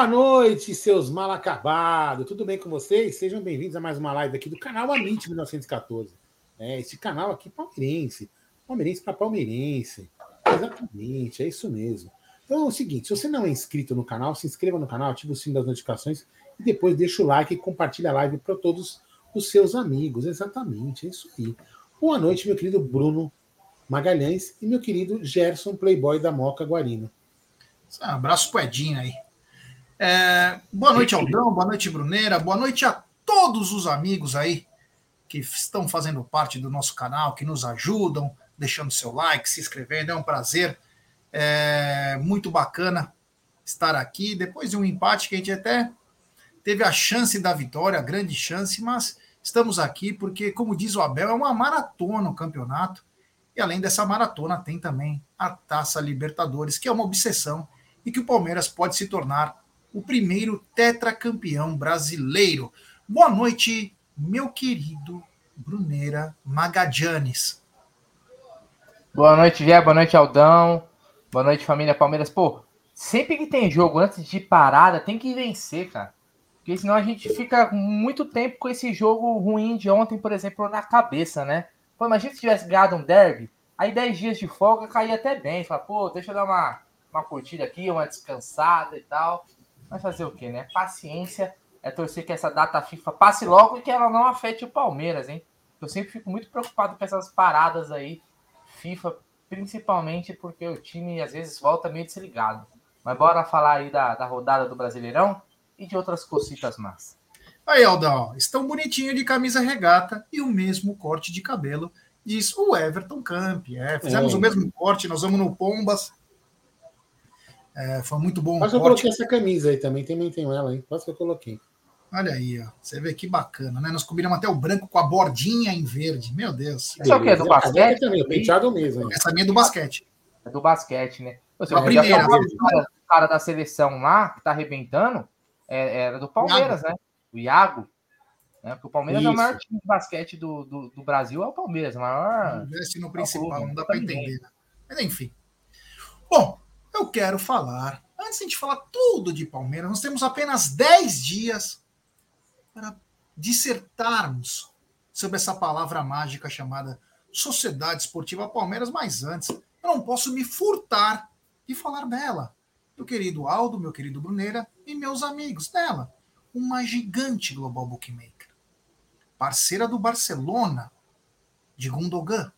Boa noite, seus mal acabados. Tudo bem com vocês? Sejam bem-vindos a mais uma live aqui do canal Amite 1914. É, esse canal aqui palmeirense. Palmeirense para palmeirense. Exatamente, é isso mesmo. Então é o seguinte: se você não é inscrito no canal, se inscreva no canal, ative o sino das notificações e depois deixa o like e compartilha a live para todos os seus amigos. Exatamente, é isso aí. Boa noite, meu querido Bruno Magalhães e meu querido Gerson Playboy da Moca Guarino. Um abraço pro Edinho aí. É, boa noite, Aldão. Boa noite, Bruneira. Boa noite a todos os amigos aí que estão fazendo parte do nosso canal, que nos ajudam, deixando seu like, se inscrevendo. É um prazer. É muito bacana estar aqui. Depois de um empate que a gente até teve a chance da vitória, a grande chance, mas estamos aqui porque, como diz o Abel, é uma maratona o campeonato. E além dessa maratona, tem também a Taça Libertadores, que é uma obsessão e que o Palmeiras pode se tornar o primeiro tetracampeão brasileiro. Boa noite, meu querido Bruneira Magadianes. Boa noite, Gé. Boa noite, Aldão. Boa noite, família Palmeiras. Pô, sempre que tem jogo antes de parada, tem que vencer, cara. Porque senão a gente fica muito tempo com esse jogo ruim de ontem, por exemplo, na cabeça, né? Pô, imagina se tivesse ganhado um derby, aí 10 dias de folga caía até bem. Fala, pô, deixa eu dar uma, uma curtida aqui, uma descansada e tal. Mas fazer o quê, né? Paciência é torcer que essa data FIFA passe logo e que ela não afete o Palmeiras, hein? Eu sempre fico muito preocupado com essas paradas aí, FIFA, principalmente porque o time às vezes volta meio desligado. Mas bora falar aí da, da rodada do Brasileirão e de outras cositas más. Aí, Aldão, estão bonitinho de camisa regata e o mesmo corte de cabelo, diz o Everton Camp. É, fizemos é. o mesmo corte, nós vamos no Pombas, é, foi muito bom. Mas eu coloquei essa camisa aí também, também tenho ela aí. Quase que eu coloquei. Olha aí, ó. Você vê que bacana, né? Nós combinamos até o branco com a bordinha em verde. Meu Deus. Isso é o que? É do basquete? Também, o penteado mesmo. Hein? Essa minha é do basquete. É do basquete, né? Seja, a primeira. O cara, da seleção lá, que tá arrebentando, é, era do Palmeiras, né? O Iago. Né? Porque o Palmeiras Isso. é o maior time de basquete do, do, do Brasil, é o Palmeiras. O maior. Investe no principal, não dá para entender. Né? Mas enfim. Bom, eu quero falar, antes de a gente falar tudo de Palmeiras, nós temos apenas 10 dias para dissertarmos sobre essa palavra mágica chamada Sociedade Esportiva Palmeiras, mas antes, eu não posso me furtar de falar dela. Meu querido Aldo, meu querido Bruneira e meus amigos dela. Uma gigante global bookmaker. Parceira do Barcelona, de Gundogan.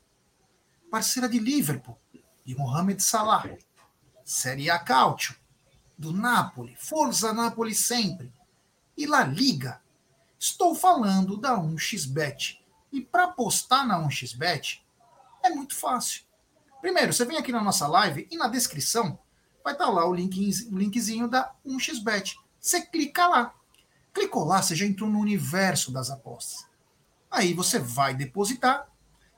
Parceira de Liverpool, de Mohamed Salah Série A Calcio, do Napoli, Forza Napoli sempre, e La Liga. Estou falando da 1xBet. E para apostar na 1xBet é muito fácil. Primeiro, você vem aqui na nossa live e na descrição vai estar tá lá o, link, o linkzinho da 1xBet. Você clica lá. Clicou lá, você já entrou no universo das apostas. Aí você vai depositar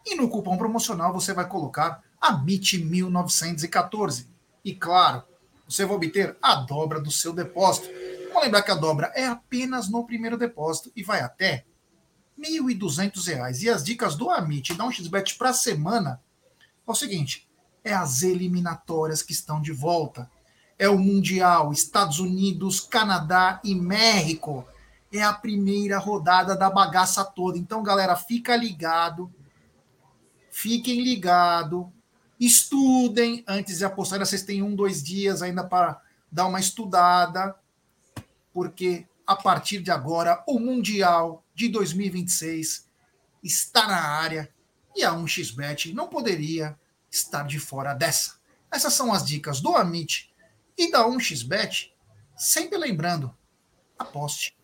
e no cupom promocional você vai colocar AMIT1914 e, claro, você vai obter a dobra do seu depósito. Vamos lembrar que a dobra é apenas no primeiro depósito e vai até R$ 1.200. E as dicas do Amit da 1xBet para a semana é o seguinte: é as eliminatórias que estão de volta. É o Mundial, Estados Unidos, Canadá e México. É a primeira rodada da bagaça toda. Então, galera, fica ligado. Fiquem ligados Estudem antes de apostar. Vocês têm um, dois dias ainda para dar uma estudada, porque a partir de agora o Mundial de 2026 está na área e a 1xBet não poderia estar de fora dessa. Essas são as dicas do Amit e da 1xBet. Sempre lembrando, aposte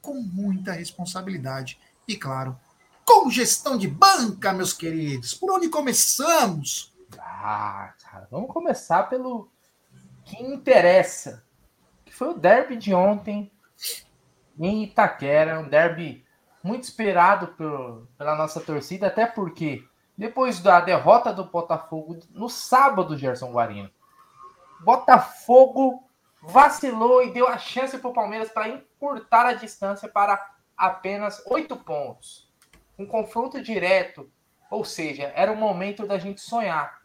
com muita responsabilidade e, claro, com gestão de banca, meus queridos. Por onde começamos? Ah, cara, vamos começar pelo que interessa, que foi o derby de ontem em Itaquera, um derby muito esperado por, pela nossa torcida, até porque depois da derrota do Botafogo no sábado, Gerson Guarino, Botafogo vacilou e deu a chance para o Palmeiras para encurtar a distância para apenas oito pontos. Um confronto direto, ou seja, era o momento da gente sonhar.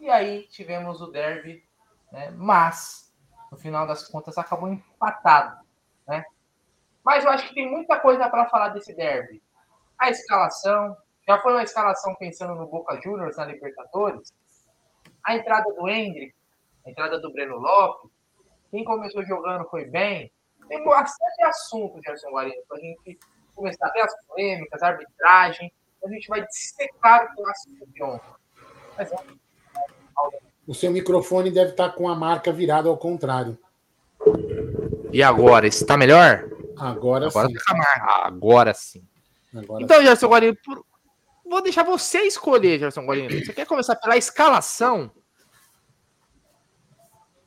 E aí tivemos o derby, né? mas no final das contas acabou empatado, né? Mas eu acho que tem muita coisa para falar desse derby. A escalação, já foi uma escalação pensando no Boca Juniors na Libertadores. A entrada do Hendrick, a entrada do Breno Lopes, quem começou jogando foi bem. Tem bastante assunto, Gerson Guarino, para a gente começar a ver as polêmicas, a arbitragem. A gente vai dissecar o clássico de ontem. Mas, o seu microfone deve estar com a marca virada ao contrário. E agora? Está melhor? Agora, agora sim. Tá agora sim. Agora então, sim. Gerson Guarino, por... vou deixar você escolher, Gerson Guarino. Você quer começar pela escalação?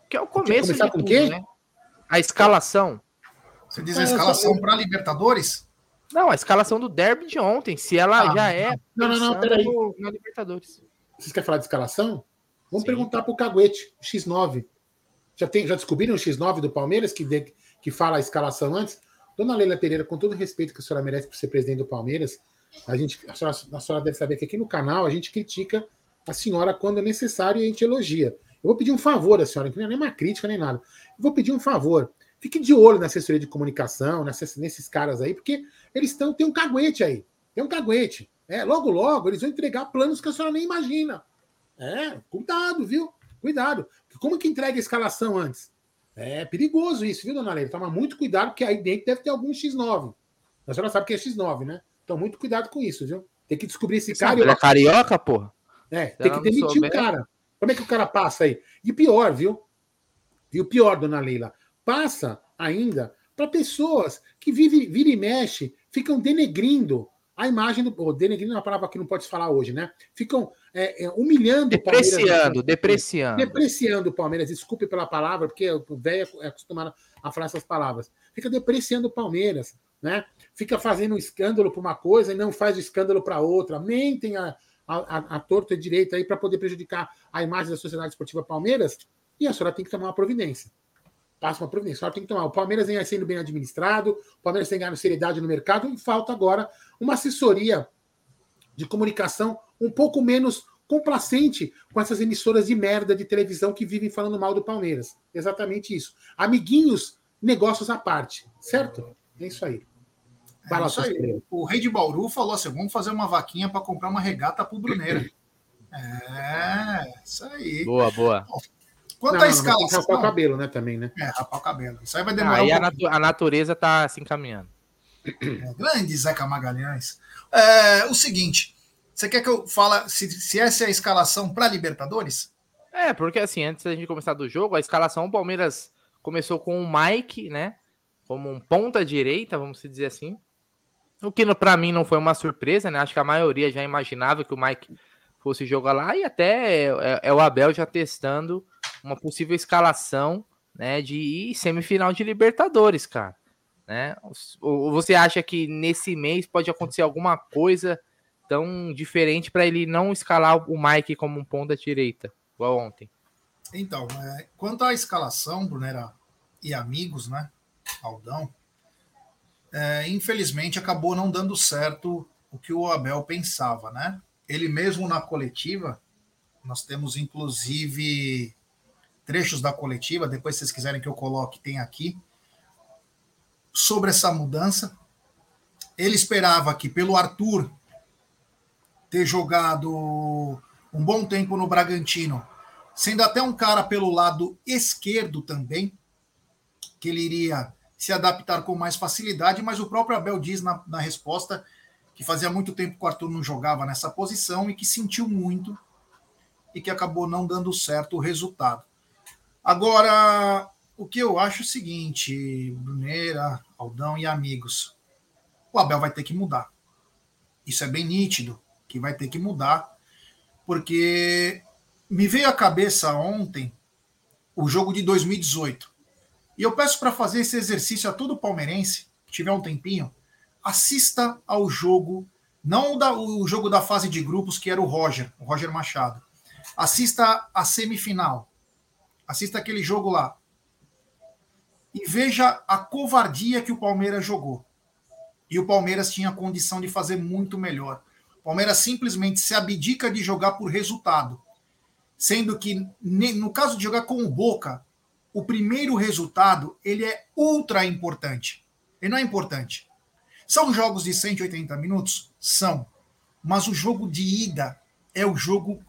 Que é o começo de tudo, quê? né? A escalação. Você diz a escalação para Libertadores? Não, a escalação do derby de ontem, se ela ah, já é. Não, não, não, peraí. Na Libertadores. Vocês querem falar de escalação? Vamos Sim. perguntar para o Caguete, o X9. Já, tem, já descobriram o X9 do Palmeiras, que, de, que fala a escalação antes? Dona Leila Pereira, com todo o respeito que a senhora merece por ser presidente do Palmeiras, a, gente, a, senhora, a senhora deve saber que aqui no canal a gente critica a senhora quando é necessário e a gente elogia. Eu vou pedir um favor à senhora, que não é nem uma crítica nem nada. Eu vou pedir um favor. Fique de olho na assessoria de comunicação, nessas, nesses caras aí, porque eles estão. Tem um caguete aí. Tem um caguete. É, logo, logo, eles vão entregar planos que a senhora nem imagina. É, cuidado, viu? Cuidado. Como que entrega a escalação antes? É perigoso isso, viu, dona Leila? Toma muito cuidado, porque aí dentro deve ter algum X9. A senhora sabe que é X9, né? Então, muito cuidado com isso, viu? Tem que descobrir esse cara. Ele é carioca, porra? É, tem que demitir o cara. Como é que o cara passa aí? E pior, viu? E o pior, dona Leila, passa ainda para pessoas que vive, vira e mexe, ficam denegrindo a imagem do. Oh, denegrindo é uma palavra que não pode falar hoje, né? Ficam é, é, humilhando depreciando, o Palmeiras. Depreciando, depreciando. o Palmeiras. Desculpe pela palavra, porque o velho é acostumado a falar essas palavras. Fica depreciando o Palmeiras, né? Fica fazendo um escândalo para uma coisa e não faz o escândalo para outra. Mentem a, a, a, a torta e direita aí para poder prejudicar a imagem da Sociedade Esportiva Palmeiras. E a senhora tem que tomar uma providência passa uma providência. Só tem que tomar. O Palmeiras vem sendo bem administrado, o Palmeiras tem ganhado seriedade no mercado e falta agora uma assessoria de comunicação um pouco menos complacente com essas emissoras de merda de televisão que vivem falando mal do Palmeiras. Exatamente isso. Amiguinhos, negócios à parte, certo? É isso aí. É isso aí. O rei de Bauru falou assim: vamos fazer uma vaquinha para comprar uma regata para o Bruneira. É, isso aí. Boa, boa. Quanto não, à. Tem rapar o cabelo, né? Também, né? É, rapar o cabelo. Isso aí vai demorar. Aí um a, natu a, natureza tá se encaminhando. É, grande Zeca Magalhães. É, o seguinte: você quer que eu fale se, se essa é a escalação para Libertadores? É, porque assim, antes da gente começar do jogo, a escalação, o Palmeiras começou com o Mike, né? Como um ponta direita, vamos dizer assim. O que para mim não foi uma surpresa, né? Acho que a maioria já imaginava que o Mike fosse jogar lá e até é, é, é o Abel já testando uma possível escalação né, de semifinal de Libertadores, cara. Né? Ou você acha que nesse mês pode acontecer alguma coisa tão diferente para ele não escalar o Mike como um ponta direita, igual ontem? Então, é, quanto à escalação, Brunera e amigos, né, Aldão, é, infelizmente acabou não dando certo o que o Abel pensava, né? Ele mesmo na coletiva, nós temos inclusive trechos da coletiva, depois se vocês quiserem que eu coloque, tem aqui, sobre essa mudança. Ele esperava que, pelo Arthur ter jogado um bom tempo no Bragantino, sendo até um cara pelo lado esquerdo também, que ele iria se adaptar com mais facilidade, mas o próprio Abel diz na, na resposta que fazia muito tempo que o Arthur não jogava nessa posição e que sentiu muito e que acabou não dando certo o resultado. Agora, o que eu acho é o seguinte, Bruneira, Aldão e amigos, o Abel vai ter que mudar. Isso é bem nítido, que vai ter que mudar, porque me veio à cabeça ontem o jogo de 2018. E eu peço para fazer esse exercício a todo palmeirense que tiver um tempinho, assista ao jogo, não da, o jogo da fase de grupos que era o Roger, o Roger Machado. Assista a semifinal, Assista aquele jogo lá. E veja a covardia que o Palmeiras jogou. E o Palmeiras tinha condição de fazer muito melhor. O Palmeiras simplesmente se abdica de jogar por resultado. Sendo que, no caso de jogar com o Boca, o primeiro resultado ele é ultra importante. Ele não é importante. São jogos de 180 minutos? São. Mas o jogo de ida é o jogo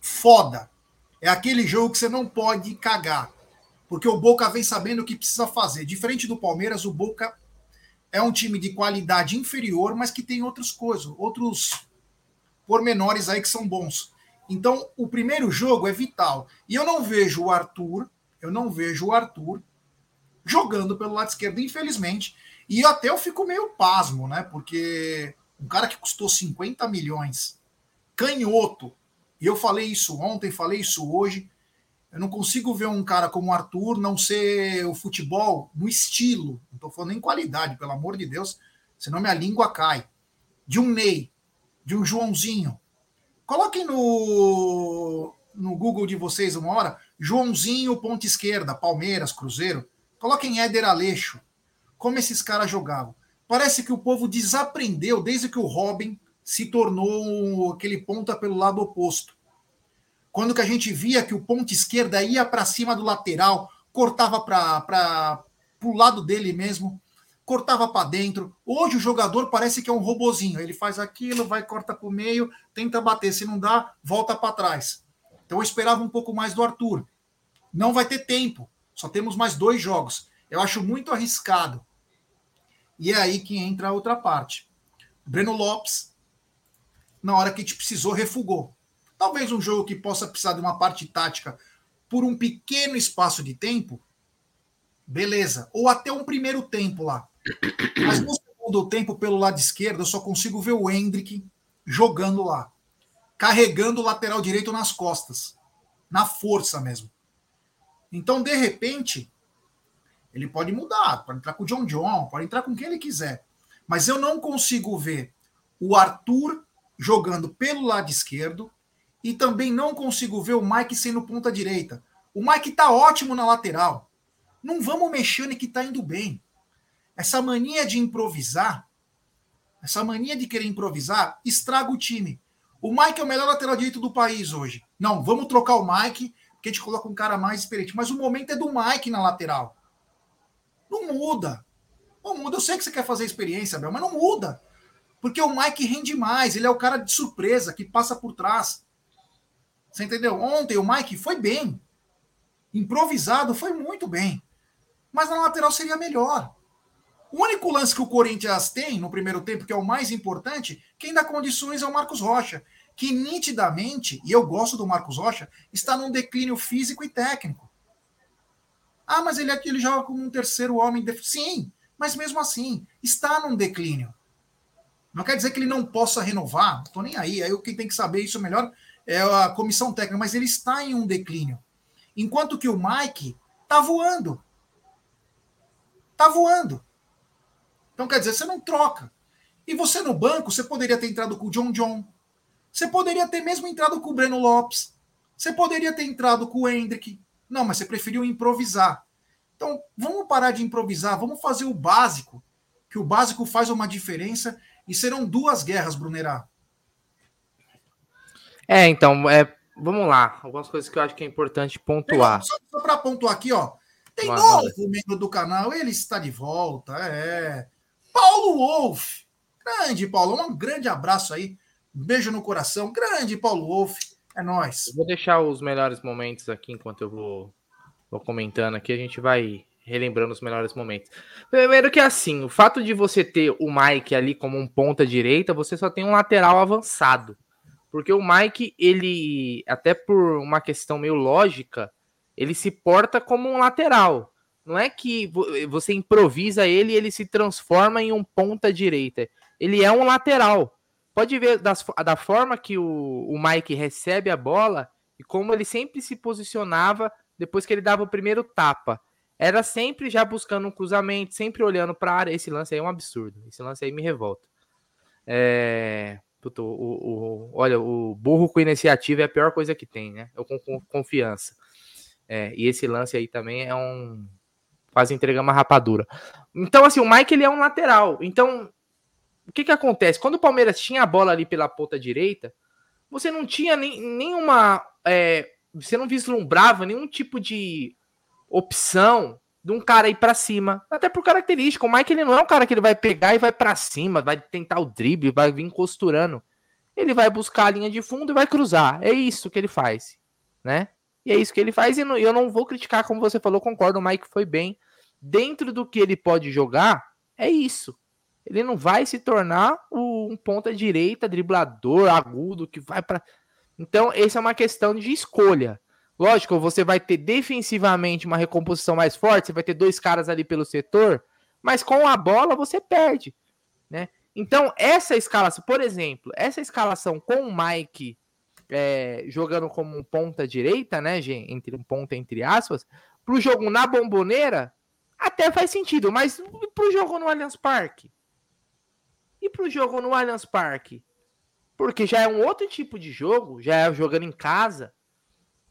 foda. É aquele jogo que você não pode cagar. Porque o Boca vem sabendo o que precisa fazer. Diferente do Palmeiras, o Boca é um time de qualidade inferior, mas que tem outras coisas, outros pormenores aí que são bons. Então, o primeiro jogo é vital. E eu não vejo o Arthur, eu não vejo o Arthur jogando pelo lado esquerdo, infelizmente. E até eu fico meio pasmo, né? Porque um cara que custou 50 milhões, canhoto, e eu falei isso ontem, falei isso hoje. Eu não consigo ver um cara como o Arthur não ser o futebol no estilo, não estou falando em qualidade, pelo amor de Deus, senão minha língua cai. De um Ney, de um Joãozinho. Coloquem no, no Google de vocês uma hora, Joãozinho, ponta esquerda, Palmeiras, Cruzeiro. Coloquem Éder Aleixo. Como esses caras jogavam. Parece que o povo desaprendeu desde que o Robin se tornou aquele ponta pelo lado oposto. Quando que a gente via que o ponta esquerda ia para cima do lateral, cortava para o lado dele mesmo, cortava para dentro. Hoje o jogador parece que é um robozinho. Ele faz aquilo, vai, corta para o meio, tenta bater. Se não dá, volta para trás. Então eu esperava um pouco mais do Arthur. Não vai ter tempo. Só temos mais dois jogos. Eu acho muito arriscado. E é aí que entra a outra parte. Breno Lopes na hora que gente precisou, refugou. Talvez um jogo que possa precisar de uma parte tática por um pequeno espaço de tempo, beleza. Ou até um primeiro tempo lá. Mas no segundo tempo, pelo lado esquerdo, eu só consigo ver o Hendrick jogando lá. Carregando o lateral direito nas costas. Na força mesmo. Então, de repente, ele pode mudar. Pode entrar com o John John, pode entrar com quem ele quiser. Mas eu não consigo ver o Arthur jogando pelo lado esquerdo e também não consigo ver o Mike sendo ponta direita. O Mike tá ótimo na lateral. Não vamos mexendo e que tá indo bem. Essa mania de improvisar, essa mania de querer improvisar, estraga o time. O Mike é o melhor lateral direito do país hoje. Não, vamos trocar o Mike, porque a gente coloca um cara mais experiente. Mas o momento é do Mike na lateral. Não muda. Não muda. Eu sei que você quer fazer experiência, mas não muda. Porque o Mike rende mais, ele é o cara de surpresa que passa por trás. Você entendeu? Ontem o Mike foi bem. Improvisado, foi muito bem. Mas na lateral seria melhor. O único lance que o Corinthians tem no primeiro tempo, que é o mais importante, quem dá condições é o Marcos Rocha, que nitidamente, e eu gosto do Marcos Rocha, está num declínio físico e técnico. Ah, mas ele, ele joga como um terceiro homem. Sim, mas mesmo assim, está num declínio. Não quer dizer que ele não possa renovar, estou nem aí. Aí quem tem que saber isso melhor é a comissão técnica, mas ele está em um declínio. Enquanto que o Mike está voando. Está voando. Então quer dizer, você não troca. E você no banco, você poderia ter entrado com o John John. Você poderia ter mesmo entrado com o Breno Lopes. Você poderia ter entrado com o Hendrick. Não, mas você preferiu improvisar. Então, vamos parar de improvisar, vamos fazer o básico, que o básico faz uma diferença e serão duas guerras, Brunerá. É, então, é, vamos lá. Algumas coisas que eu acho que é importante pontuar. Só, só para pontuar aqui, ó. Tem Mas, novo membro do canal, ele está de volta. É. Paulo Wolf. Grande, Paulo. Um grande abraço aí. Um beijo no coração. Grande, Paulo Wolf. É nóis. vou deixar os melhores momentos aqui enquanto eu vou, vou comentando aqui. A gente vai relembrando os melhores momentos. Primeiro que assim, o fato de você ter o Mike ali como um ponta direita, você só tem um lateral avançado. Porque o Mike, ele, até por uma questão meio lógica, ele se porta como um lateral. Não é que você improvisa ele e ele se transforma em um ponta direita. Ele é um lateral. Pode ver das, da forma que o, o Mike recebe a bola e como ele sempre se posicionava depois que ele dava o primeiro tapa era sempre já buscando um cruzamento, sempre olhando para área. Esse lance aí é um absurdo. Esse lance aí me revolta. É... Puta, o, o, olha, o burro com iniciativa é a pior coisa que tem, né? Eu com, com confiança. É, e esse lance aí também é um. Quase entregar uma rapadura. Então, assim, o Mike ele é um lateral. Então, o que que acontece? Quando o Palmeiras tinha a bola ali pela ponta direita, você não tinha nem, nenhuma. É, você não vislumbrava nenhum tipo de opção de um cara ir para cima. Até por característica. O Mike ele não é um cara que ele vai pegar e vai para cima, vai tentar o drible, vai vir costurando. Ele vai buscar a linha de fundo e vai cruzar. É isso que ele faz, né? E é isso que ele faz. E eu não vou criticar, como você falou, concordo. O Mike foi bem. Dentro do que ele pode jogar, é isso. Ele não vai se tornar um ponta direita, driblador, agudo, que vai para. Então, essa é uma questão de escolha. Lógico, você vai ter defensivamente uma recomposição mais forte, você vai ter dois caras ali pelo setor, mas com a bola você perde, né? Então, essa escalação, por exemplo, essa escalação com o Mike é, jogando como um ponta direita, né, gente, entre um ponta entre aspas, pro jogo na bomboneira, até faz sentido, mas pro jogo no Allianz Parque? E pro jogo no Allianz Parque? Porque já é um outro tipo de jogo, já é jogando em casa,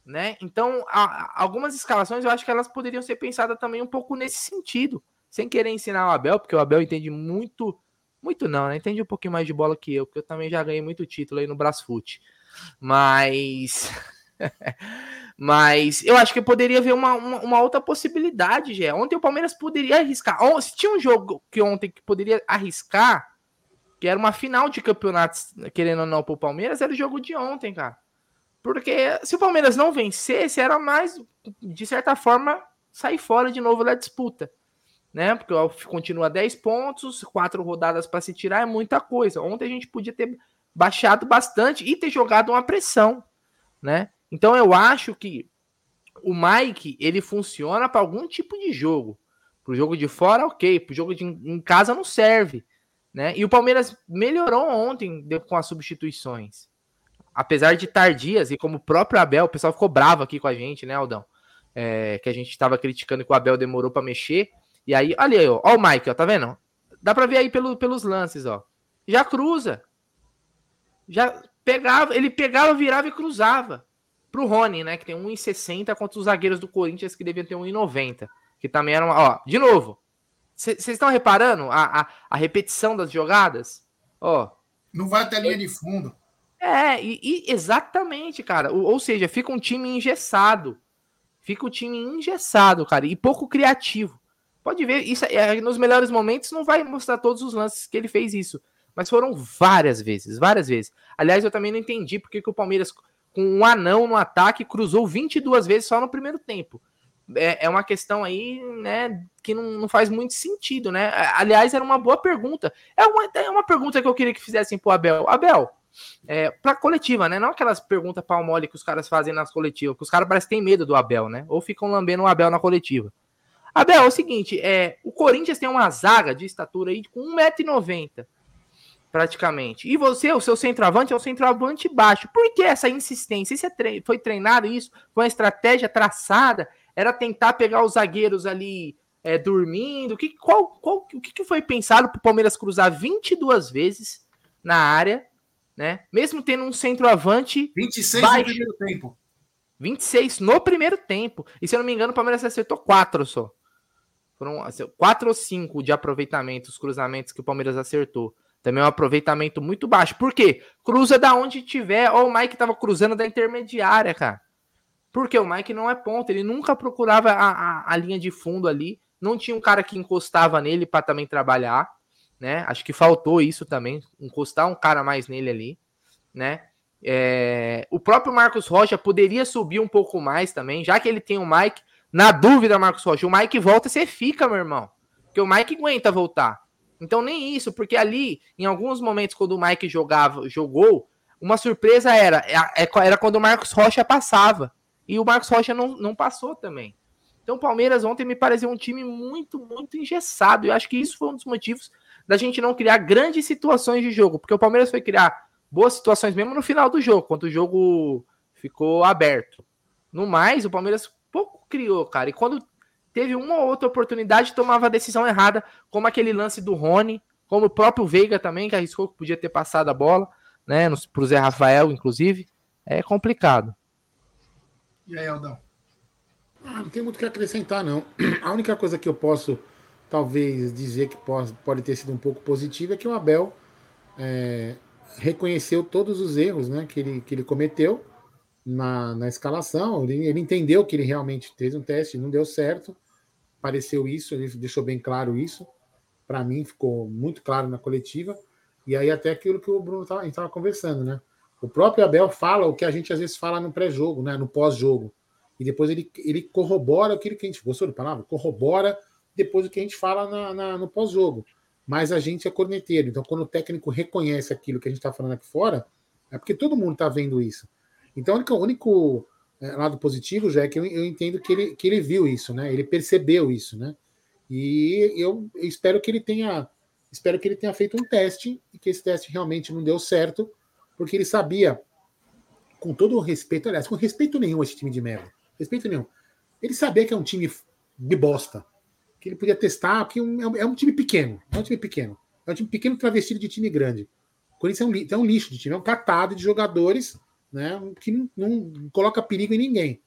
né? Então, a, algumas escalações eu acho que elas poderiam ser pensadas também um pouco nesse sentido, sem querer ensinar o Abel, porque o Abel entende muito, muito não, né? Entende um pouquinho mais de bola que eu, porque eu também já ganhei muito título aí no Brasfoot. Mas Mas eu acho que poderia haver uma, uma, uma, outra possibilidade, já. Ontem o Palmeiras poderia arriscar. Se tinha um jogo que ontem que poderia arriscar, que era uma final de campeonatos, querendo ou não, pro Palmeiras, era o jogo de ontem, cara. Porque se o Palmeiras não vencesse, era mais, de certa forma, sair fora de novo da disputa. Né? Porque continua 10 pontos, quatro rodadas para se tirar é muita coisa. Ontem a gente podia ter baixado bastante e ter jogado uma pressão, né? Então eu acho que o Mike ele funciona para algum tipo de jogo. Pro jogo de fora, ok. Pro jogo de em casa não serve, né? E o Palmeiras melhorou ontem com as substituições apesar de tardias, e como o próprio Abel, o pessoal ficou bravo aqui com a gente, né, Aldão? É, que a gente estava criticando que o Abel demorou para mexer. E aí, olha aí, ó, ó, o Mike, ó, tá vendo? Dá para ver aí pelo, pelos lances, ó. Já cruza. Já pegava, ele pegava, virava e cruzava. Pro Rony, né, que tem 1,60 contra os zagueiros do Corinthians que deviam ter 1,90. Que também era uma, ó, de novo. Vocês estão reparando a, a, a repetição das jogadas? Ó. Não vai até a linha de fundo. É, e, e exatamente, cara. Ou, ou, seja, fica um time engessado. Fica um time engessado, cara, e pouco criativo. Pode ver, isso é, nos melhores momentos não vai mostrar todos os lances que ele fez isso. Mas foram várias vezes, várias vezes. Aliás, eu também não entendi porque que o Palmeiras, com um anão no ataque, cruzou 22 vezes só no primeiro tempo. É, é uma questão aí, né, que não, não, faz muito sentido, né? Aliás, era uma boa pergunta. É uma, é uma pergunta que eu queria que fizessem pro Abel. Abel, é, pra coletiva, né? Não aquelas perguntas pau mole que os caras fazem nas coletivas, que os caras parecem têm medo do Abel, né? Ou ficam lambendo o Abel na coletiva. Abel, é o seguinte, é, o Corinthians tem uma zaga de estatura aí com 1,90m, praticamente. E você, o seu centroavante, é um centroavante baixo. Por que essa insistência? Isso é tre foi treinado isso? Foi uma estratégia traçada? Era tentar pegar os zagueiros ali é, dormindo? Que, qual, qual, o que, que foi pensado para o Palmeiras cruzar 22 vezes na área né? Mesmo tendo um centroavante. 26 baixo, no primeiro tempo. 26 no primeiro tempo. E se eu não me engano, o Palmeiras acertou 4 só. Foram 4 ou 5 de aproveitamento, os cruzamentos que o Palmeiras acertou. Também é um aproveitamento muito baixo. Por quê? Cruza da onde tiver. Ó, o Mike tava cruzando da intermediária, cara. Porque o Mike não é ponta, ele nunca procurava a, a, a linha de fundo ali. Não tinha um cara que encostava nele para também trabalhar né? Acho que faltou isso também, encostar um cara mais nele ali, né? É, o próprio Marcos Rocha poderia subir um pouco mais também, já que ele tem o Mike. Na dúvida, Marcos Rocha, o Mike volta, você fica, meu irmão. Porque o Mike aguenta voltar. Então, nem isso, porque ali, em alguns momentos, quando o Mike jogava, jogou, uma surpresa era, é, é, era quando o Marcos Rocha passava. E o Marcos Rocha não, não passou também. Então, o Palmeiras ontem me pareceu um time muito, muito engessado. Eu acho que isso foi um dos motivos da gente não criar grandes situações de jogo, porque o Palmeiras foi criar boas situações mesmo no final do jogo, quando o jogo ficou aberto. No mais, o Palmeiras pouco criou, cara, e quando teve uma ou outra oportunidade, tomava a decisão errada, como aquele lance do Rony, como o próprio Veiga também, que arriscou que podia ter passado a bola, né, para o Zé Rafael, inclusive, é complicado. E aí, Aldão? Ah, não tem muito o que acrescentar, não. A única coisa que eu posso talvez dizer que pode, pode ter sido um pouco positivo é que o Abel é, reconheceu todos os erros né, que, ele, que ele cometeu na, na escalação. Ele, ele, entendeu que ele realmente fez um teste, não deu certo. Pareceu isso, ele deixou bem claro isso. Para mim, ficou muito claro na coletiva. E aí, até aquilo que o Bruno tava, estava conversando, né? O próprio Abel fala o que a gente às vezes fala no pré-jogo, né? no pós-jogo. E depois ele, ele corrobora aquilo que a gente. Gostou da palavra? Corrobora depois o que a gente fala na, na no pós-jogo. Mas a gente é corneteiro. Então, quando o técnico reconhece aquilo que a gente está falando aqui fora, é porque todo mundo está vendo isso. Então, o único, é, lado positivo já é que eu, eu, entendo que ele, que ele viu isso, né? Ele percebeu isso, né? E eu, eu espero que ele tenha espero que ele tenha feito um teste e que esse teste realmente não deu certo, porque ele sabia, com todo o respeito, aliás, com respeito nenhum a esse time de merda, respeito nenhum, ele sabia que é um time de bosta, que ele podia testar, porque é um, é um time pequeno, é um time pequeno, é um time pequeno travestido de time grande. O Corinthians é um, é um lixo de time, é um catado de jogadores né, que não, não, coloca perigo em ninguém.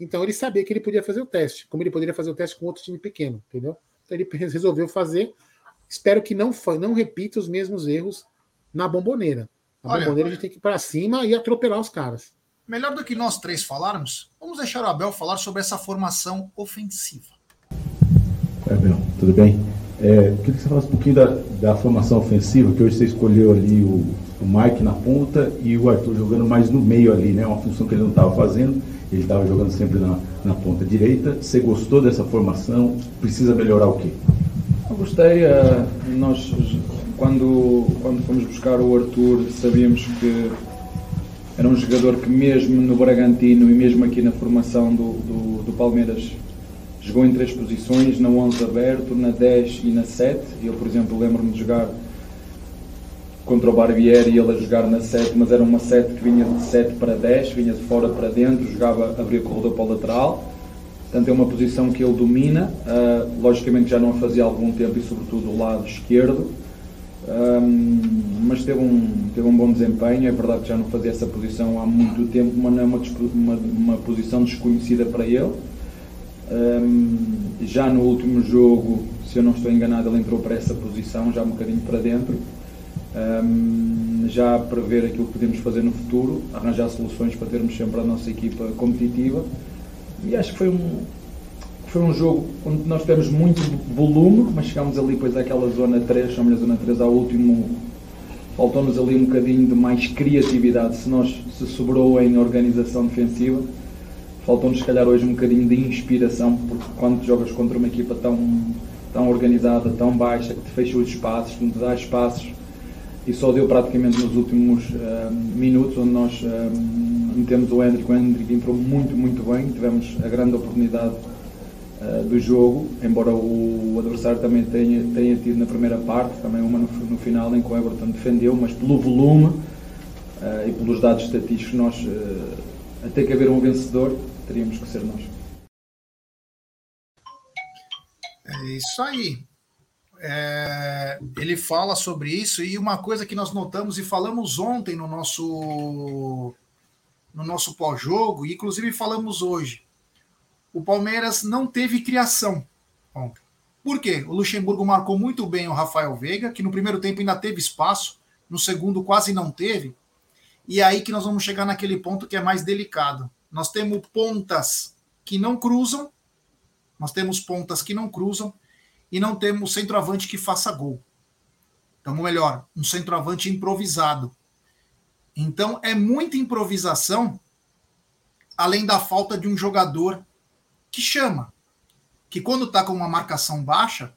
Então ele sabia que ele podia fazer o teste, como ele poderia fazer o teste com outro time pequeno, entendeu? Então ele resolveu fazer. Espero que não, não repita os mesmos erros na bomboneira. Na Olha, bomboneira a gente tem que ir para cima e atropelar os caras. Melhor do que nós três falarmos, vamos deixar o Abel falar sobre essa formação ofensiva. Abel, tudo bem? É, queria que você falasse um pouquinho da, da formação ofensiva, que hoje você escolheu ali o, o Mike na ponta e o Arthur jogando mais no meio ali, né? Uma função que ele não estava fazendo, ele estava jogando sempre na, na ponta direita. Você gostou dessa formação? Precisa melhorar o quê? Eu gostei. Uh, nós, quando, quando fomos buscar o Arthur, sabíamos que era um jogador que, mesmo no Bragantino e mesmo aqui na formação do, do, do Palmeiras, jogou em três posições, na 11 aberto, na 10 e na 7. Eu, por exemplo, lembro-me de jogar contra o Barbieri e ele a jogar na 7, mas era uma 7 que vinha de 7 para 10, vinha de fora para dentro, jogava, abria o corredor para o lateral. Portanto, é uma posição que ele domina. Uh, logicamente já não a fazia há algum tempo e, sobretudo, do lado esquerdo. Um, mas teve um, teve um bom desempenho. É verdade que já não fazia essa posição há muito tempo, mas não é uma, uma, uma posição desconhecida para ele. Um, já no último jogo, se eu não estou enganado, ele entrou para essa posição, já um bocadinho para dentro. Um, já para ver aquilo que podemos fazer no futuro, arranjar soluções para termos sempre a nossa equipa competitiva. E acho que foi um, foi um jogo onde nós tivemos muito volume, mas chegámos ali depois àquela zona 3, chamamos a zona 3 ao último. Faltou-nos ali um bocadinho de mais criatividade, se nós se sobrou em organização defensiva faltou-nos se calhar hoje um bocadinho de inspiração, porque quando jogas contra uma equipa tão, tão organizada, tão baixa, que te fecha os espaços, que te dá espaços, e só deu praticamente nos últimos uh, minutos, onde nós uh, metemos o Hendrick, o Hendrick entrou muito, muito bem, tivemos a grande oportunidade uh, do jogo, embora o, o, adversário também tenha, tenha tido na primeira parte, também uma no, no final em que o Everton defendeu, mas pelo volume e pelos dados estatísticos nós até que haver um vencedor, teríamos que ser nós. É isso aí. É, ele fala sobre isso e uma coisa que nós notamos e falamos ontem no nosso no nosso pós-jogo e inclusive falamos hoje. O Palmeiras não teve criação ontem. Por quê? O Luxemburgo marcou muito bem o Rafael Veiga, que no primeiro tempo ainda teve espaço, no segundo quase não teve. E é aí que nós vamos chegar naquele ponto que é mais delicado nós temos pontas que não cruzam, nós temos pontas que não cruzam e não temos centroavante que faça gol. Então, melhor, um centroavante improvisado. Então, é muita improvisação, além da falta de um jogador que chama, que quando está com uma marcação baixa,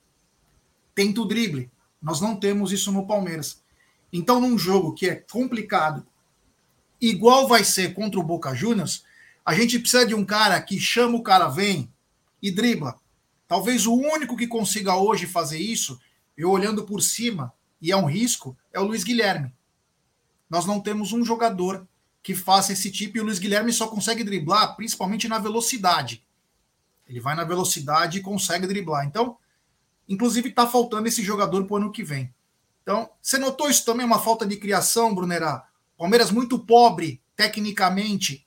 tenta o drible. Nós não temos isso no Palmeiras. Então, num jogo que é complicado, igual vai ser contra o Boca Juniors, a gente precisa de um cara que chama o cara, vem e dribla. Talvez o único que consiga hoje fazer isso, eu olhando por cima, e é um risco, é o Luiz Guilherme. Nós não temos um jogador que faça esse tipo, e o Luiz Guilherme só consegue driblar principalmente na velocidade. Ele vai na velocidade e consegue driblar. Então, inclusive, está faltando esse jogador para o ano que vem. Então, você notou isso também, uma falta de criação, Brunerá? Palmeiras muito pobre tecnicamente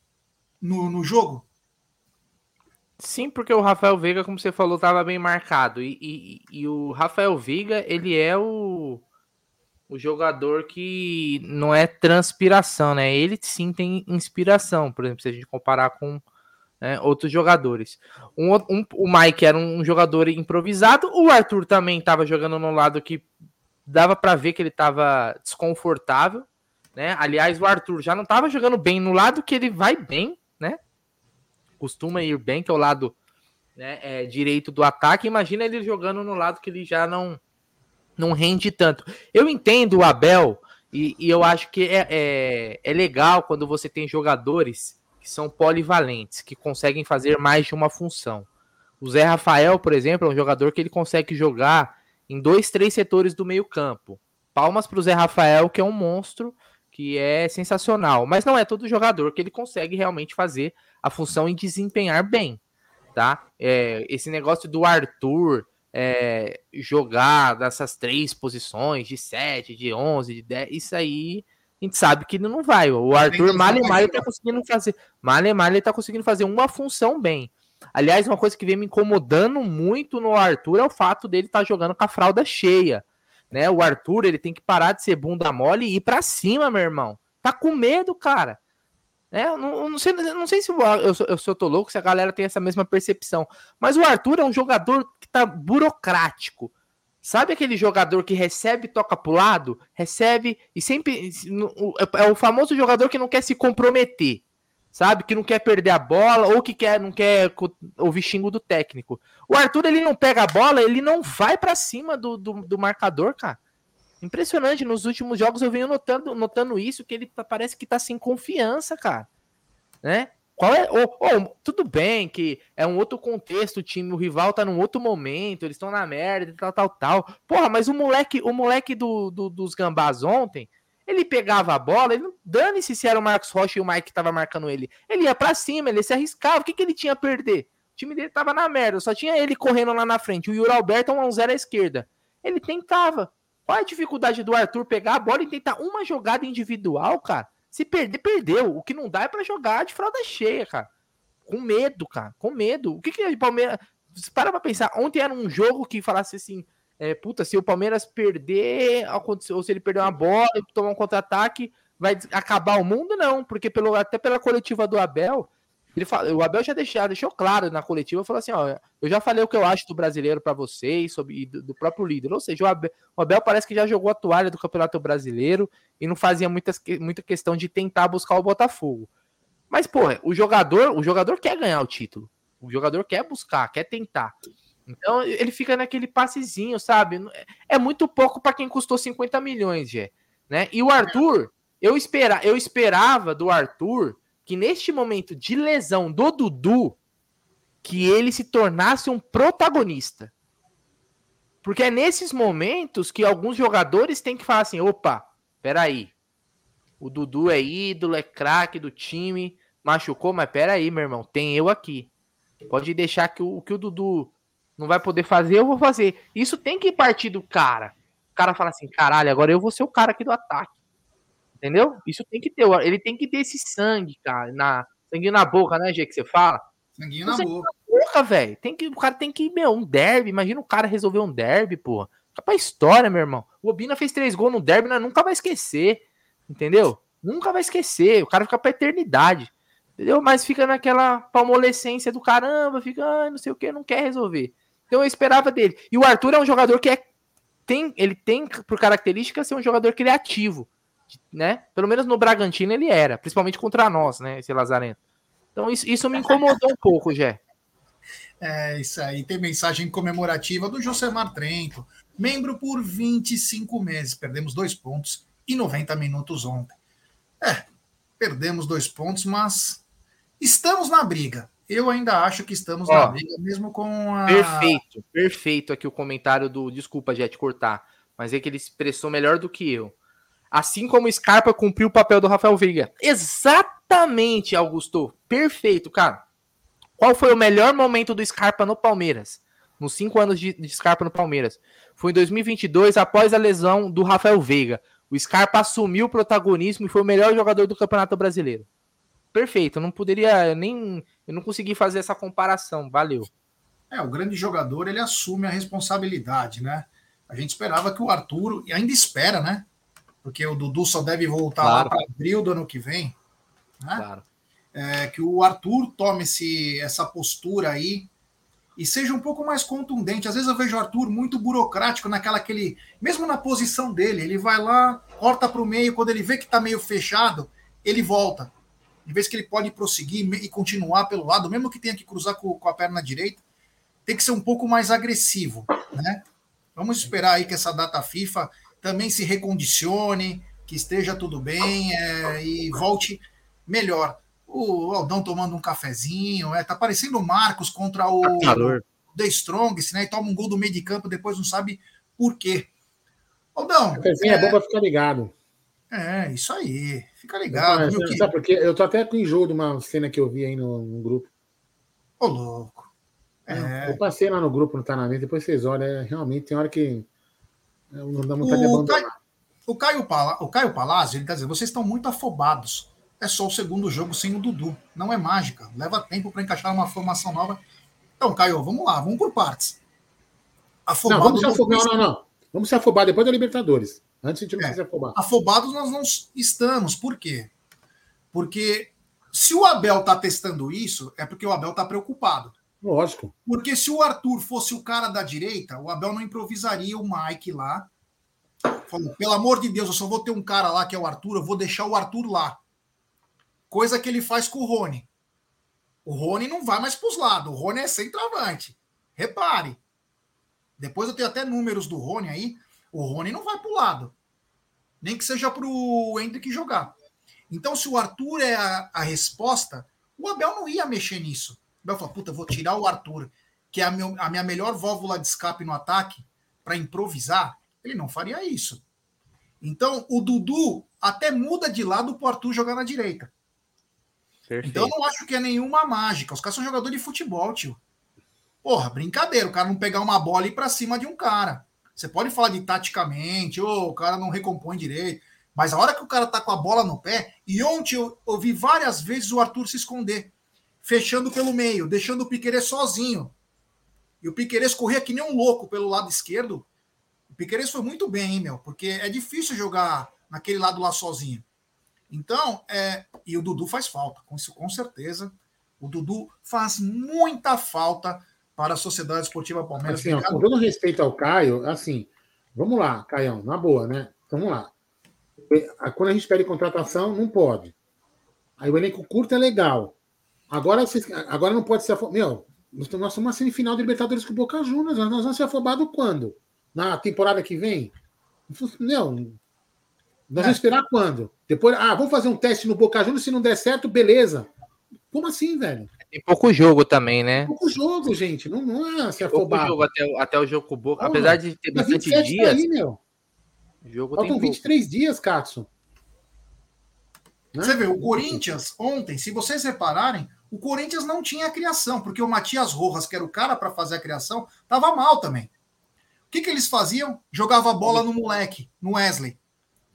no, no jogo? Sim, porque o Rafael Veiga, como você falou, estava bem marcado. E, e, e, o Rafael Veiga, ele é o. o jogador que não é transpiração, né? Ele sim tem inspiração, por exemplo, se a gente comparar com né, outros jogadores. Um, um, o Mike era um jogador improvisado, o Arthur também estava jogando no lado que dava para ver que ele estava desconfortável, né? Aliás, o Arthur já não estava jogando bem no lado que ele vai bem? Costuma ir bem, que é o lado né, é, direito do ataque. Imagina ele jogando no lado que ele já não não rende tanto. Eu entendo o Abel e, e eu acho que é, é, é legal quando você tem jogadores que são polivalentes, que conseguem fazer mais de uma função. O Zé Rafael, por exemplo, é um jogador que ele consegue jogar em dois, três setores do meio campo. Palmas para o Zé Rafael, que é um monstro, que é sensacional. Mas não é todo jogador que ele consegue realmente fazer a função e desempenhar bem, tá? É, esse negócio do Arthur, é, jogar dessas três posições, de 7, de 11, de 10, isso aí a gente sabe que não vai. O Arthur Malemar tá conseguindo fazer. Malemar tá conseguindo fazer uma função bem. Aliás, uma coisa que vem me incomodando muito no Arthur é o fato dele estar tá jogando com a fralda cheia. Né? O Arthur, ele tem que parar de ser bunda mole e ir para cima, meu irmão. Tá com medo, cara. É, não, não, sei, não sei se eu, eu, eu, eu tô louco, se a galera tem essa mesma percepção. Mas o Arthur é um jogador que tá burocrático. Sabe aquele jogador que recebe toca pro lado? Recebe e sempre. É, é o famoso jogador que não quer se comprometer. Sabe? Que não quer perder a bola ou que quer, não quer ouvir xingo do técnico. O Arthur, ele não pega a bola, ele não vai para cima do, do, do marcador, cara. Impressionante, nos últimos jogos eu venho notando, notando isso, que ele parece que tá sem confiança, cara. Né? Qual é. Oh, oh, tudo bem que é um outro contexto, o time, o rival tá num outro momento, eles estão na merda, tal, tal, tal. Porra, mas o moleque, o moleque do, do dos gambás ontem, ele pegava a bola, ele dane-se se era o Marcos Rocha e o Mike que tava marcando ele. Ele ia para cima, ele se arriscava. O que, que ele tinha a perder? O time dele tava na merda, só tinha ele correndo lá na frente. O Yuri Alberto é um zero à esquerda. Ele tentava. É a dificuldade do Arthur pegar a bola e tentar uma jogada individual, cara? Se perder, perdeu. O que não dá é para jogar de fralda cheia, cara. Com medo, cara. Com medo. O que que é Palmeiras... Para pra pensar. Ontem era um jogo que falasse assim... É, puta, se o Palmeiras perder, ou se ele perder uma bola e tomar um contra-ataque, vai acabar o mundo? Não, porque pelo, até pela coletiva do Abel, ele fala, o Abel já deixou, deixou claro na coletiva, falou assim, ó, eu já falei o que eu acho do brasileiro para vocês, sobre do, do, próprio líder. Ou seja, o Abel, o Abel, parece que já jogou a toalha do Campeonato Brasileiro e não fazia muitas, muita questão de tentar buscar o Botafogo. Mas, pô, o jogador, o jogador quer ganhar o título. O jogador quer buscar, quer tentar. Então, ele fica naquele passezinho, sabe? É muito pouco para quem custou 50 milhões, Gé. Né? E o Arthur, eu, espera, eu esperava do Arthur que neste momento de lesão do Dudu, que ele se tornasse um protagonista. Porque é nesses momentos que alguns jogadores têm que falar assim: opa, peraí. O Dudu é ídolo, é craque do time, machucou, mas peraí, meu irmão, tem eu aqui. Pode deixar que o, que o Dudu não vai poder fazer, eu vou fazer. Isso tem que partir do cara. O cara fala assim: caralho, agora eu vou ser o cara aqui do ataque. Entendeu? Isso tem que ter. Ele tem que ter esse sangue, cara. Na, sangue na boca, né, Gê, que você fala? Sanguinho na sangue boca. Na boca, velho. Tem que, o cara tem que, meu, um derby. Imagina o cara resolver um derby, porra. Fica pra história, meu irmão. O Obina fez três gols no derby, né? nunca vai esquecer. Entendeu? Nunca vai esquecer. O cara fica pra eternidade. Entendeu? Mas fica naquela palmolescência do caramba, fica, ah, não sei o que, não quer resolver. Então eu esperava dele. E o Arthur é um jogador que é, tem, ele tem por característica ser um jogador criativo né? Pelo menos no Bragantino ele era, principalmente contra nós, né? Esse Lazarento. Então isso, isso me incomodou um pouco, Jé. É, isso aí. Tem mensagem comemorativa do Josemar Trento, membro por 25 meses. Perdemos dois pontos e 90 minutos ontem. É, perdemos dois pontos, mas estamos na briga. Eu ainda acho que estamos Ó, na briga, mesmo com a. Perfeito, perfeito aqui o comentário do. Desculpa, Jet, cortar, mas é que ele expressou melhor do que eu. Assim como o Scarpa cumpriu o papel do Rafael Veiga. Exatamente, Augusto. Perfeito, cara. Qual foi o melhor momento do Scarpa no Palmeiras? Nos cinco anos de, de Scarpa no Palmeiras. Foi em 2022, após a lesão do Rafael Veiga. O Scarpa assumiu o protagonismo e foi o melhor jogador do Campeonato Brasileiro. Perfeito, eu não poderia nem. Eu não consegui fazer essa comparação. Valeu. É, o grande jogador ele assume a responsabilidade, né? A gente esperava que o Arthur, e ainda espera, né? Porque o Dudu só deve voltar claro. lá para abril do ano que vem. Né? Claro. É, que o Arthur tome esse, essa postura aí e seja um pouco mais contundente. Às vezes eu vejo o Arthur muito burocrático naquela que ele, mesmo na posição dele, ele vai lá, corta para o meio, quando ele vê que está meio fechado, ele volta. Em vez que ele pode prosseguir e continuar pelo lado, mesmo que tenha que cruzar com, com a perna direita, tem que ser um pouco mais agressivo, né? Vamos esperar aí que essa data FIFA também se recondicione, que esteja tudo bem é, e volte melhor. O Aldão tomando um cafezinho, é, tá parecendo o Marcos contra o, tá The Strongest, né? E toma um gol do meio de campo, depois não sabe por quê. Aldão. Cafezinho é, é bom para ficar ligado. É, isso aí. Fica ligado. Não, sabe porque eu tô até com enjoo de uma cena que eu vi aí no, no grupo. Ô, louco. É. Eu passei lá no grupo no Tanamento, depois vocês olham, é, realmente tem hora que não dá vontade o de Caio, o Caio, Pala, o Caio Palazzo, ele tá dizendo, vocês estão muito afobados. É só o segundo jogo sem o Dudu. Não é mágica. Leva tempo para encaixar uma formação nova. Então, Caio, vamos lá, vamos por partes. Afobado não, vamos se afobar, não, não. Vamos se afobar depois da Libertadores. Antes a gente não é, se afobar. Afobados nós não estamos. Por quê? Porque se o Abel tá testando isso, é porque o Abel tá preocupado. Lógico. Porque se o Arthur fosse o cara da direita, o Abel não improvisaria o Mike lá. Falou, pelo amor de Deus, eu só vou ter um cara lá que é o Arthur, eu vou deixar o Arthur lá. Coisa que ele faz com o Rony. O Rony não vai mais para os lados, o Rony é centroavante. Repare. Depois eu tenho até números do Rony aí. O Rony não vai para o lado. Nem que seja para o Hendrick jogar. Então, se o Arthur é a, a resposta, o Abel não ia mexer nisso. Bel falou: puta, vou tirar o Arthur, que é a, meu, a minha melhor válvula de escape no ataque, para improvisar. Ele não faria isso. Então, o Dudu até muda de lado para o Arthur jogar na direita. Perfeito. Então, eu não acho que é nenhuma mágica. Os caras são jogadores de futebol, tio. Porra, brincadeira. O cara não pegar uma bola e ir para cima de um cara. Você pode falar de taticamente, ou oh, o cara não recompõe direito. Mas a hora que o cara tá com a bola no pé, e ontem eu ouvi várias vezes o Arthur se esconder fechando pelo meio, deixando o Piquerez sozinho. E o Piquerez corria que nem um louco pelo lado esquerdo. O Piquerez foi muito bem, hein, meu? Porque é difícil jogar naquele lado lá sozinho. Então, é, e o Dudu faz falta, com, com certeza. O Dudu faz muita falta para a Sociedade Esportiva Palmeiras. Assim, ó, com todo respeito ao Caio, assim, vamos lá, Caião, na boa, né? Vamos lá. Quando a gente pede contratação, não pode. Aí o elenco curto é legal. Agora, agora não pode ser afobado. Meu, nós estamos uma semifinal de Libertadores com o Boca Juniors. Nós vamos ser afobados quando? Na temporada que vem? Não. Nós vamos esperar quando? Depois, ah, vamos fazer um teste no Boca Juniors. Se não der certo, beleza. Como assim, velho? Tem pouco jogo também, né? Pouco jogo, gente. Não, não é se afobado. Pouco jogo até, até o jogo com o Boca. Porra, Apesar de ter bastante tá dias. Tá aí, meu. Jogo Faltam 23 pouco. dias, Katsu. Né? Você vê, o Corinthians, ontem, se vocês repararem, o Corinthians não tinha a criação, porque o Matias Rojas, que era o cara para fazer a criação, estava mal também. O que, que eles faziam? Jogava a bola no moleque, no Wesley,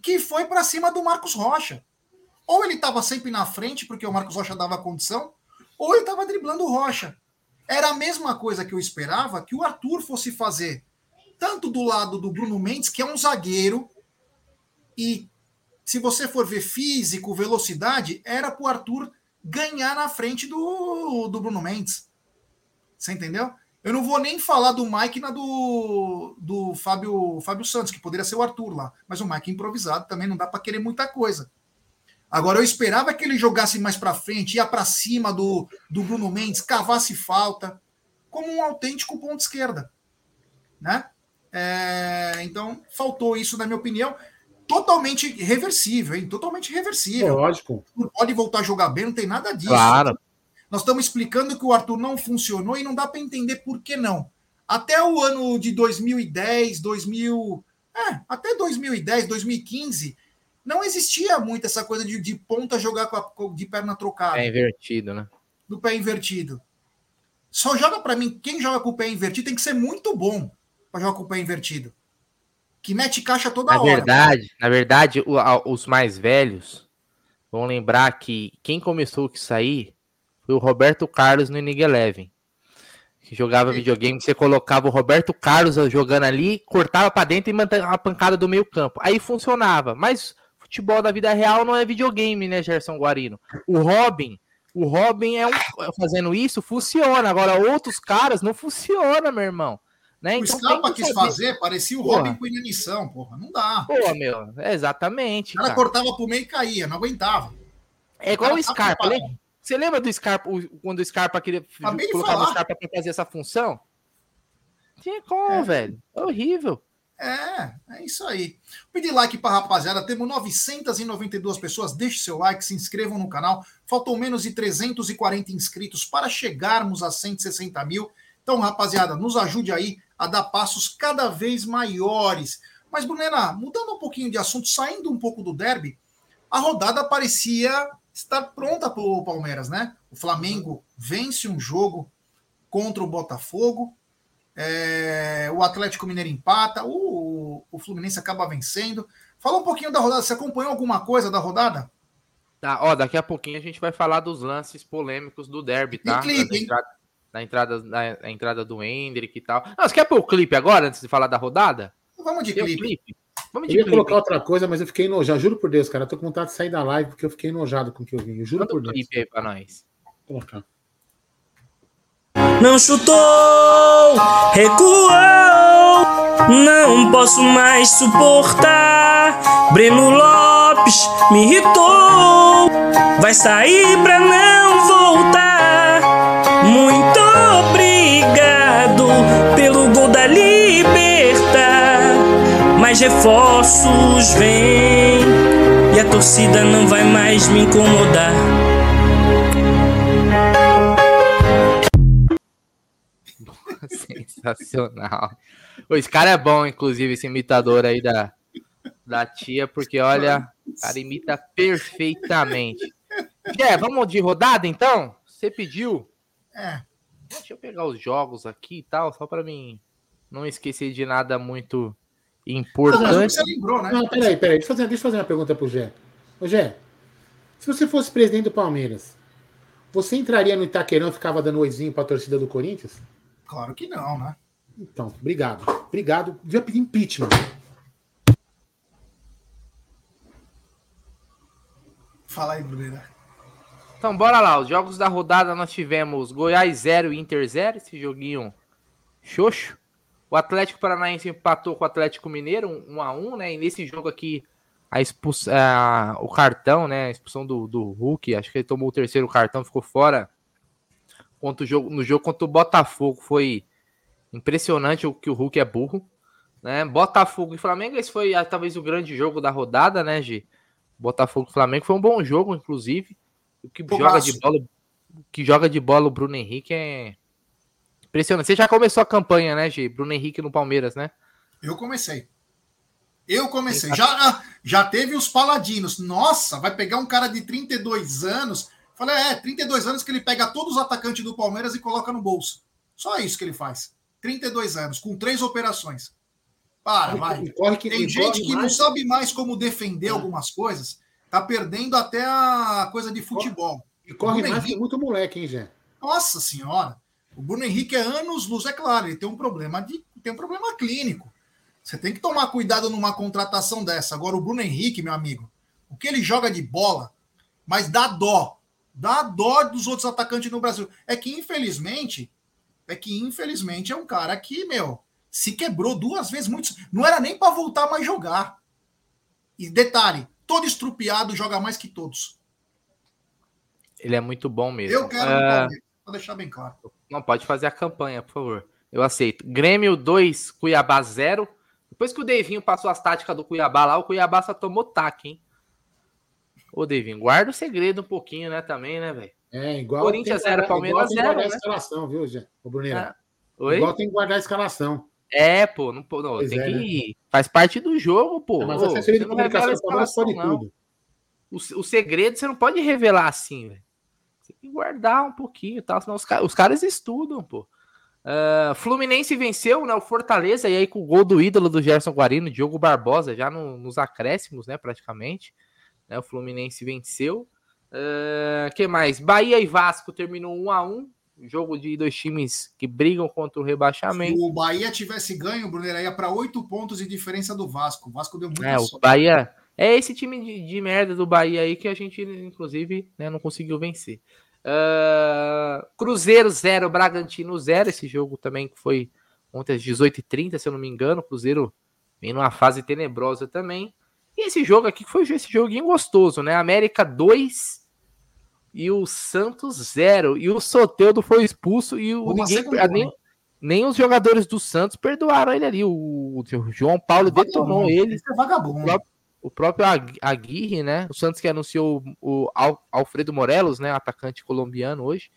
que foi para cima do Marcos Rocha. Ou ele estava sempre na frente, porque o Marcos Rocha dava condição, ou ele estava driblando o Rocha. Era a mesma coisa que eu esperava que o Arthur fosse fazer, tanto do lado do Bruno Mendes, que é um zagueiro, e se você for ver físico, velocidade, era para o Arthur ganhar na frente do, do Bruno Mendes. Você entendeu? Eu não vou nem falar do Mike na do, do Fábio, Fábio Santos, que poderia ser o Arthur lá. Mas o Mike improvisado também não dá para querer muita coisa. Agora, eu esperava que ele jogasse mais para frente, ia para cima do, do Bruno Mendes, cavasse falta, como um autêntico ponto esquerda. Né? É, então, faltou isso, na minha opinião totalmente reversível, hein? Totalmente reversível. Lógico. Não pode voltar a jogar bem, não tem nada disso. Claro. Nós estamos explicando que o Arthur não funcionou e não dá para entender por que não. Até o ano de 2010, 2000, é, até 2010, 2015, não existia muito essa coisa de, de ponta jogar com a, de perna trocada. Pé invertido, né? Do pé invertido. Só joga para mim, quem joga com o pé invertido tem que ser muito bom para jogar com o pé invertido que mete caixa toda na hora. Verdade, na verdade, os mais velhos vão lembrar que quem começou com isso aí foi o Roberto Carlos no Inig Eleven. que jogava videogame, você colocava o Roberto Carlos jogando ali, cortava para dentro e mantava a pancada do meio campo. Aí funcionava. Mas futebol da vida real não é videogame, né, Gerson Guarino? O Robin, o Robin é um fazendo isso, funciona. Agora outros caras não funciona, meu irmão. Né? O então, Scarpa quis fazer, parecia o porra. Robin com inanição, porra. Não dá. Pô, meu, é exatamente. O cara, cara, cortava pro meio e caía, não aguentava. É igual o, o Scarpa. Você lembra do Scarpa, quando o Scarpa queria colocar o Scarpa para fazer essa função? Tinha como, é. velho. É horrível. É, é isso aí. Pedir like para rapaziada. Temos 992 pessoas. Deixe seu like, se inscrevam no canal. Faltam menos de 340 inscritos para chegarmos a 160 mil. Então, rapaziada, nos ajude aí a dar passos cada vez maiores. Mas, Brunena, mudando um pouquinho de assunto, saindo um pouco do derby, a rodada parecia está pronta para o Palmeiras, né? O Flamengo vence um jogo contra o Botafogo, é, o Atlético Mineiro empata, o, o Fluminense acaba vencendo. Fala um pouquinho da rodada. Você acompanhou alguma coisa da rodada? Tá, ó, daqui a pouquinho a gente vai falar dos lances polêmicos do derby, tá? clipe, da, entrada, da, entrada, da, entrada do Hendrick e tal. Não, você quer pôr o clipe agora, antes de falar da rodada? Vamos de clipe. clipe. Vamos eu ia colocar outra coisa, mas eu fiquei enojado. Juro por Deus, cara. Eu tô com vontade de sair da live porque eu fiquei enojado com o que eu vi. Eu juro Manda por Deus. aí pra nós. Vou colocar. Não chutou, recuou, não posso mais suportar. Breno Lopes me irritou, vai sair pra não voltar. Muito pelo gol da Libertar, mais reforços vêm e a torcida não vai mais me incomodar. Sensacional. Esse cara é bom, inclusive, esse imitador aí da, da tia, porque olha, o cara imita perfeitamente. É, vamos de rodada então? Você pediu? É. Deixa eu pegar os jogos aqui e tal, só para mim não esquecer de nada muito importante. Você lembrou, né? Não, peraí, peraí. Deixa eu, fazer, deixa eu fazer uma pergunta pro Gé. Ô, Gé, se você fosse presidente do Palmeiras, você entraria no Itaquerão e ficava dando oizinho pra torcida do Corinthians? Claro que não, né? Então, obrigado. Obrigado. Devia pedir impeachment. Fala aí, Bruneira. Então, bora lá. Os jogos da rodada nós tivemos Goiás 0 e Inter 0. Esse joguinho xoxo. O Atlético Paranaense empatou com o Atlético Mineiro 1 a 1 né? E nesse jogo aqui, a expulsão, o cartão, né? A expulsão do, do Hulk. Acho que ele tomou o terceiro cartão, ficou fora contra o jogo, no jogo contra o Botafogo. Foi impressionante o que o Hulk é burro. Né? Botafogo e Flamengo, esse foi ah, talvez o grande jogo da rodada, né, Gi? Botafogo e Flamengo foi um bom jogo, inclusive. O que joga de bola, o que joga de bola o Bruno Henrique é impressionante. Você já começou a campanha, né, Gi? Bruno Henrique no Palmeiras, né? Eu comecei. Eu comecei. Já, já teve os paladinos. Nossa, vai pegar um cara de 32 anos Falei, é, 32 anos que ele pega todos os atacantes do Palmeiras e coloca no bolso. Só isso que ele faz. 32 anos, com três operações. Para, vai. Tem gente que não sabe mais como defender é. algumas coisas, tá perdendo até a coisa de futebol. E corre mais Henrique... que muito moleque, hein, Zé? Nossa senhora. O Bruno Henrique é anos luz, é claro, ele tem um problema de tem um problema clínico. Você tem que tomar cuidado numa contratação dessa. Agora, o Bruno Henrique, meu amigo, o que ele joga de bola, mas dá dó. Dá dó dos outros atacantes no Brasil. É que, infelizmente, é que, infelizmente, é um cara que, meu, se quebrou duas vezes, muito. Não era nem para voltar mais jogar. E detalhe, todo estrupiado joga mais que todos. Ele é muito bom mesmo. Eu quero, uh... vou deixar bem claro. Não, pode fazer a campanha, por favor. Eu aceito. Grêmio 2, Cuiabá 0. Depois que o Devinho passou as táticas do Cuiabá lá, o Cuiabá só tomou taque, hein? Ô, Devinho, guarda o segredo um pouquinho, né, também, né, velho? É, igual. Corinthians 0, Palmeiras 0. Tem que guardar né? a escalação, viu, Zé? Ô, Bruninho. Ah, igual tem que guardar a escalação. É, pô, não, não tem é, que. Né? Faz parte do jogo, pô. É, mas a assessoria de comunicação Palmeiras pode tudo. O, o segredo você não pode revelar assim, velho. Você tem que guardar um pouquinho e tal, senão os, os caras estudam, pô. Uh, Fluminense venceu, né? O Fortaleza, e aí com o gol do ídolo do Gerson Guarino, Diogo Barbosa, já no, nos acréscimos, né? Praticamente. Né? O Fluminense venceu. Uh, que mais? Bahia e Vasco terminou 1 a 1 jogo de dois times que brigam contra o rebaixamento. Se o Bahia tivesse ganho, Brunner, ia para oito pontos de diferença do Vasco. O Vasco deu muito É, o Bahia. É esse time de, de, merda do Bahia aí que a gente, inclusive, né, não conseguiu vencer. Uh, Cruzeiro 0, Bragantino 0. Esse jogo também que foi ontem às 18h30, se eu não me engano. Cruzeiro vem numa fase tenebrosa também. E esse jogo aqui foi esse joguinho gostoso, né? América 2, e o Santos zero. E o Soteudo foi expulso e o ninguém, nem, nem os jogadores do Santos perdoaram ele ali. O, o João Paulo é detonou ele. é vagabundo. O próprio, Aguirre, né? O Santos que anunciou o Alfredo Morelos, né? Atacante colombiano hoje.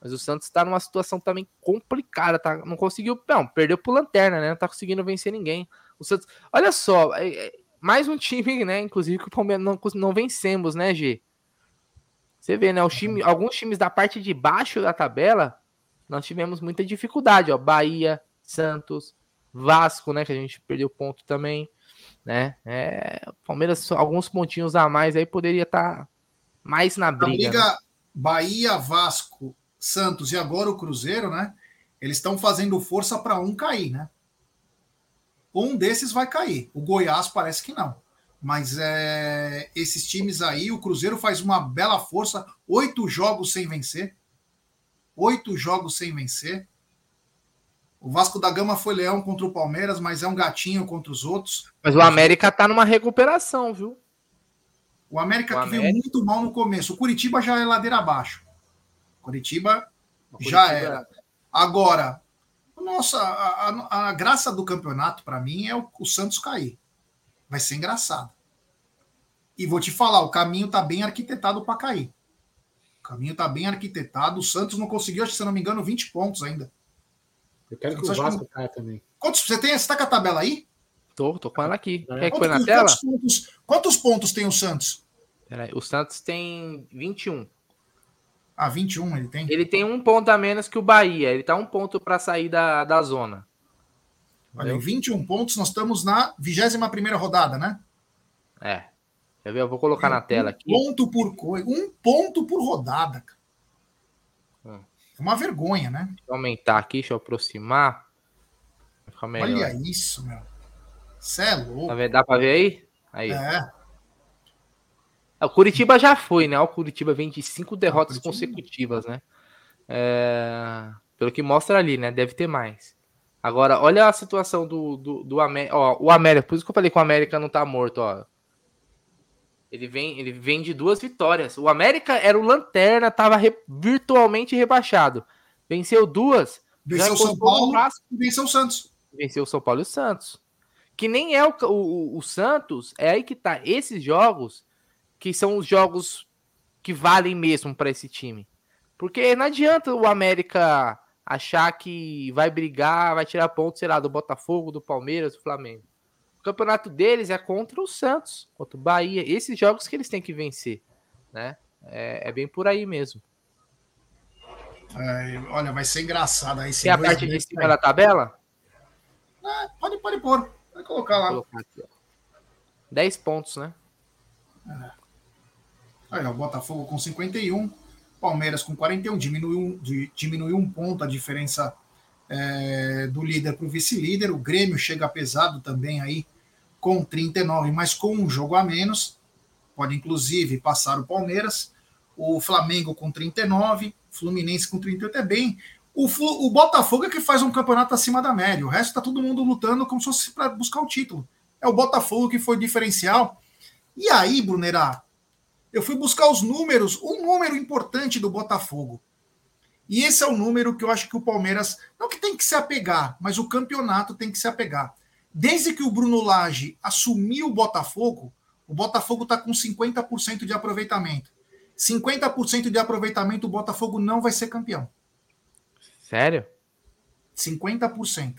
Mas o Santos tá numa situação também complicada, tá? Não conseguiu, não, perdeu pro Lanterna, né? Não tá conseguindo vencer ninguém. O Santos, olha só, é, é, mais um time, né? Inclusive que o Palmeiras não, não vencemos, né, G? Você vê, né? Os time, alguns times da parte de baixo da tabela, nós tivemos muita dificuldade, ó. Bahia, Santos, Vasco, né? Que a gente perdeu ponto também, né? É, Palmeiras, alguns pontinhos a mais aí poderia estar tá mais na briga. briga né? Bahia, Vasco, Santos e agora o Cruzeiro, né? Eles estão fazendo força para um cair, né? Um desses vai cair. O Goiás parece que não. Mas é, esses times aí, o Cruzeiro faz uma bela força, oito jogos sem vencer. Oito jogos sem vencer. O Vasco da Gama foi leão contra o Palmeiras, mas é um gatinho contra os outros. Mas o América tá numa recuperação, viu? O América o que América... veio muito mal no começo. O Curitiba já é ladeira abaixo. Curitiba, Curitiba já era. Agora, nossa, a, a, a graça do campeonato para mim é o, o Santos cair. Vai ser engraçado. E vou te falar, o caminho tá bem arquitetado para cair. O caminho tá bem arquitetado. O Santos não conseguiu, se não me engano, 20 pontos ainda. Eu quero que o Vasco caia também. Quantos, você tem? Você tá com a tabela aí? Tô, tô com ela aqui. É. Quer que põe na tela? Quantos pontos, quantos pontos tem o Santos? Peraí, o Santos tem 21. Ah, 21 ele tem? Ele tem um ponto a menos que o Bahia. Ele tá um ponto para sair da, da zona. Olha, em 21 pontos, nós estamos na 21 rodada, né? É. Eu vou colocar na tela aqui. Um ponto por coisa. Um ponto por rodada. Hum. É uma vergonha, né? Deixa eu aumentar aqui, deixa eu aproximar. Olha isso, meu. Você é louco. Tá Dá pra ver aí? Aí. É. O Curitiba já foi, né? O Curitiba vem de cinco derrotas consecutivas, né? É... Pelo que mostra ali, né? Deve ter mais. Agora, olha a situação do, do, do América. O América, por isso que eu falei que o América não tá morto, ó. Ele vem, ele vem de duas vitórias. O América era o lanterna, tava re, virtualmente rebaixado. Venceu duas. Venceu o São Paulo e venceu o Santos. Venceu o São Paulo e o Santos. Que nem é o, o, o Santos, é aí que tá. Esses jogos, que são os jogos que valem mesmo para esse time. Porque não adianta o América achar que vai brigar, vai tirar pontos, sei lá, do Botafogo, do Palmeiras, do Flamengo. O campeonato deles é contra o Santos, contra o Bahia. Esses jogos que eles têm que vencer, né? É, é bem por aí mesmo. É, olha, vai ser engraçado aí. Tem a parte de cima da tabela? É, pode, pode pôr. Vai colocar lá. Colocar aqui, 10 pontos, né? É. Aí, o Botafogo com 51. Palmeiras com 41, diminuiu, diminuiu um ponto a diferença é, do líder para o vice-líder. O Grêmio chega pesado também aí com 39, mas com um jogo a menos. Pode inclusive passar o Palmeiras. O Flamengo com 39, Fluminense com 38 é bem. O, o Botafogo é que faz um campeonato acima da média. O resto está todo mundo lutando como se fosse para buscar o título. É o Botafogo que foi diferencial. E aí, Brunerá, eu fui buscar os números, um número importante do Botafogo. E esse é o número que eu acho que o Palmeiras, não que tem que se apegar, mas o campeonato tem que se apegar. Desde que o Bruno Lage assumiu o Botafogo, o Botafogo está com 50% de aproveitamento. 50% de aproveitamento, o Botafogo não vai ser campeão. Sério? 50%.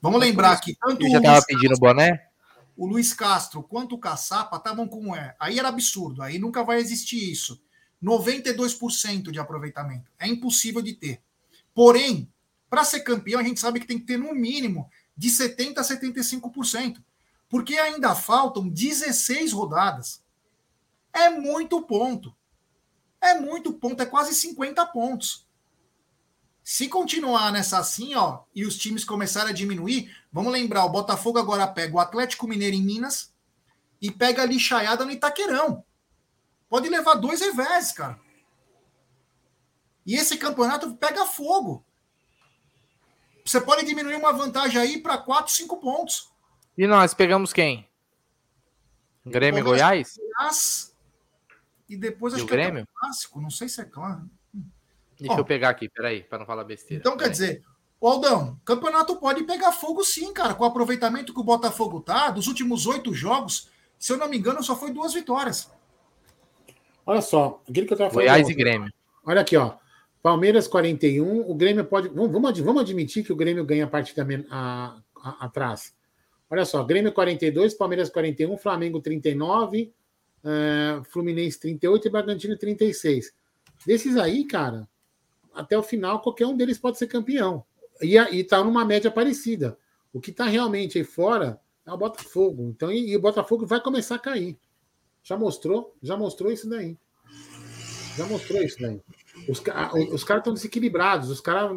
Vamos lembrar que tanto. já estava pedindo boné? O Luiz Castro quanto o Caçapa estavam como é. Aí era absurdo, aí nunca vai existir isso. 92% de aproveitamento. É impossível de ter. Porém, para ser campeão, a gente sabe que tem que ter no mínimo de 70% a 75%. Porque ainda faltam 16 rodadas. É muito ponto. É muito ponto, é quase 50 pontos. Se continuar nessa assim, ó, e os times começarem a diminuir, vamos lembrar, o Botafogo agora pega o Atlético Mineiro em Minas e pega a lixaiada no Itaquerão. Pode levar dois revés, cara. E esse campeonato pega fogo. Você pode diminuir uma vantagem aí para 4, 5 pontos. E nós pegamos quem? Grêmio e Goiás? Goiás. E depois E acho o que é Grêmio? clássico, não sei se é claro. Deixa Ó. eu pegar aqui, peraí, para não falar besteira. Então, quer dizer, o Aldão, campeonato pode pegar fogo sim, cara. Com o aproveitamento que o Botafogo tá, dos últimos oito jogos, se eu não me engano, só foi duas vitórias. Olha só, aquilo que eu tava falando. Goiás e. Grêmio. Olha aqui, ó. Palmeiras 41, o Grêmio pode. Vamos, vamos ad- vamos admitir que o Grêmio ganha a partida a- a- atrás. Olha só, Grêmio 42, Palmeiras 41, Flamengo 39, eh, Fluminense 38 e Bragantino 36. Desses aí, cara, até o final, qualquer um deles pode ser campeão. E, a- e tá numa média parecida. O que tá realmente aí fora é o Botafogo. Então, e, e o Botafogo vai começar a cair. Já mostrou, já mostrou isso daí. Já mostrou isso daí. Os, os caras estão desequilibrados. Os caras.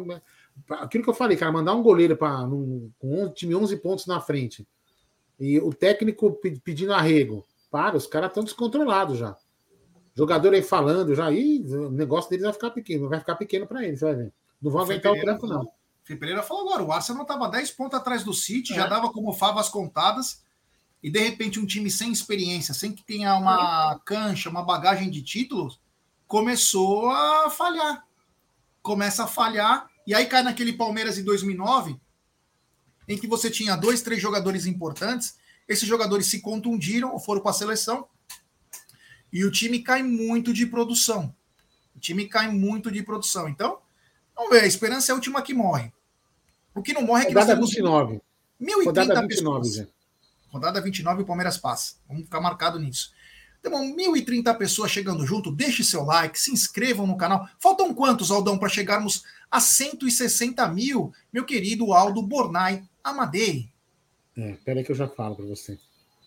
Aquilo que eu falei, cara, mandar um goleiro para com um time 11 pontos na frente e o técnico pe- pedindo arrego. Para, os caras estão descontrolados já. Jogador aí falando já, e o negócio deles vai ficar pequeno, vai ficar pequeno para eles, vai ver. Não vão aguentar o tranco, não. Felipe Pereira falou agora, o Arsenal estava 10 pontos atrás do City, É. já dava como favas contadas, e de repente um time sem experiência, sem que tenha uma cancha, uma bagagem de títulos, começou a falhar. Começa a falhar, e aí cai naquele Palmeiras em 2009, em que você tinha dois, três jogadores importantes, esses jogadores se contundiram ou foram para a seleção, e o time cai muito de produção. O time cai muito de produção. Então, vamos ver, a esperança é a última que morre. O que não morre é que nós Rodada temos 29. 1.030 Rodada 29, pessoas. já. Rodada 29 o Palmeiras passa. Vamos ficar marcado nisso. Então, 1.030 pessoas chegando junto. Deixe seu like, se inscrevam no canal. Faltam quantos, Aldão, para chegarmos a 160 mil? Meu querido Aldo Bornai Amadei. É, peraí que eu já falo para você.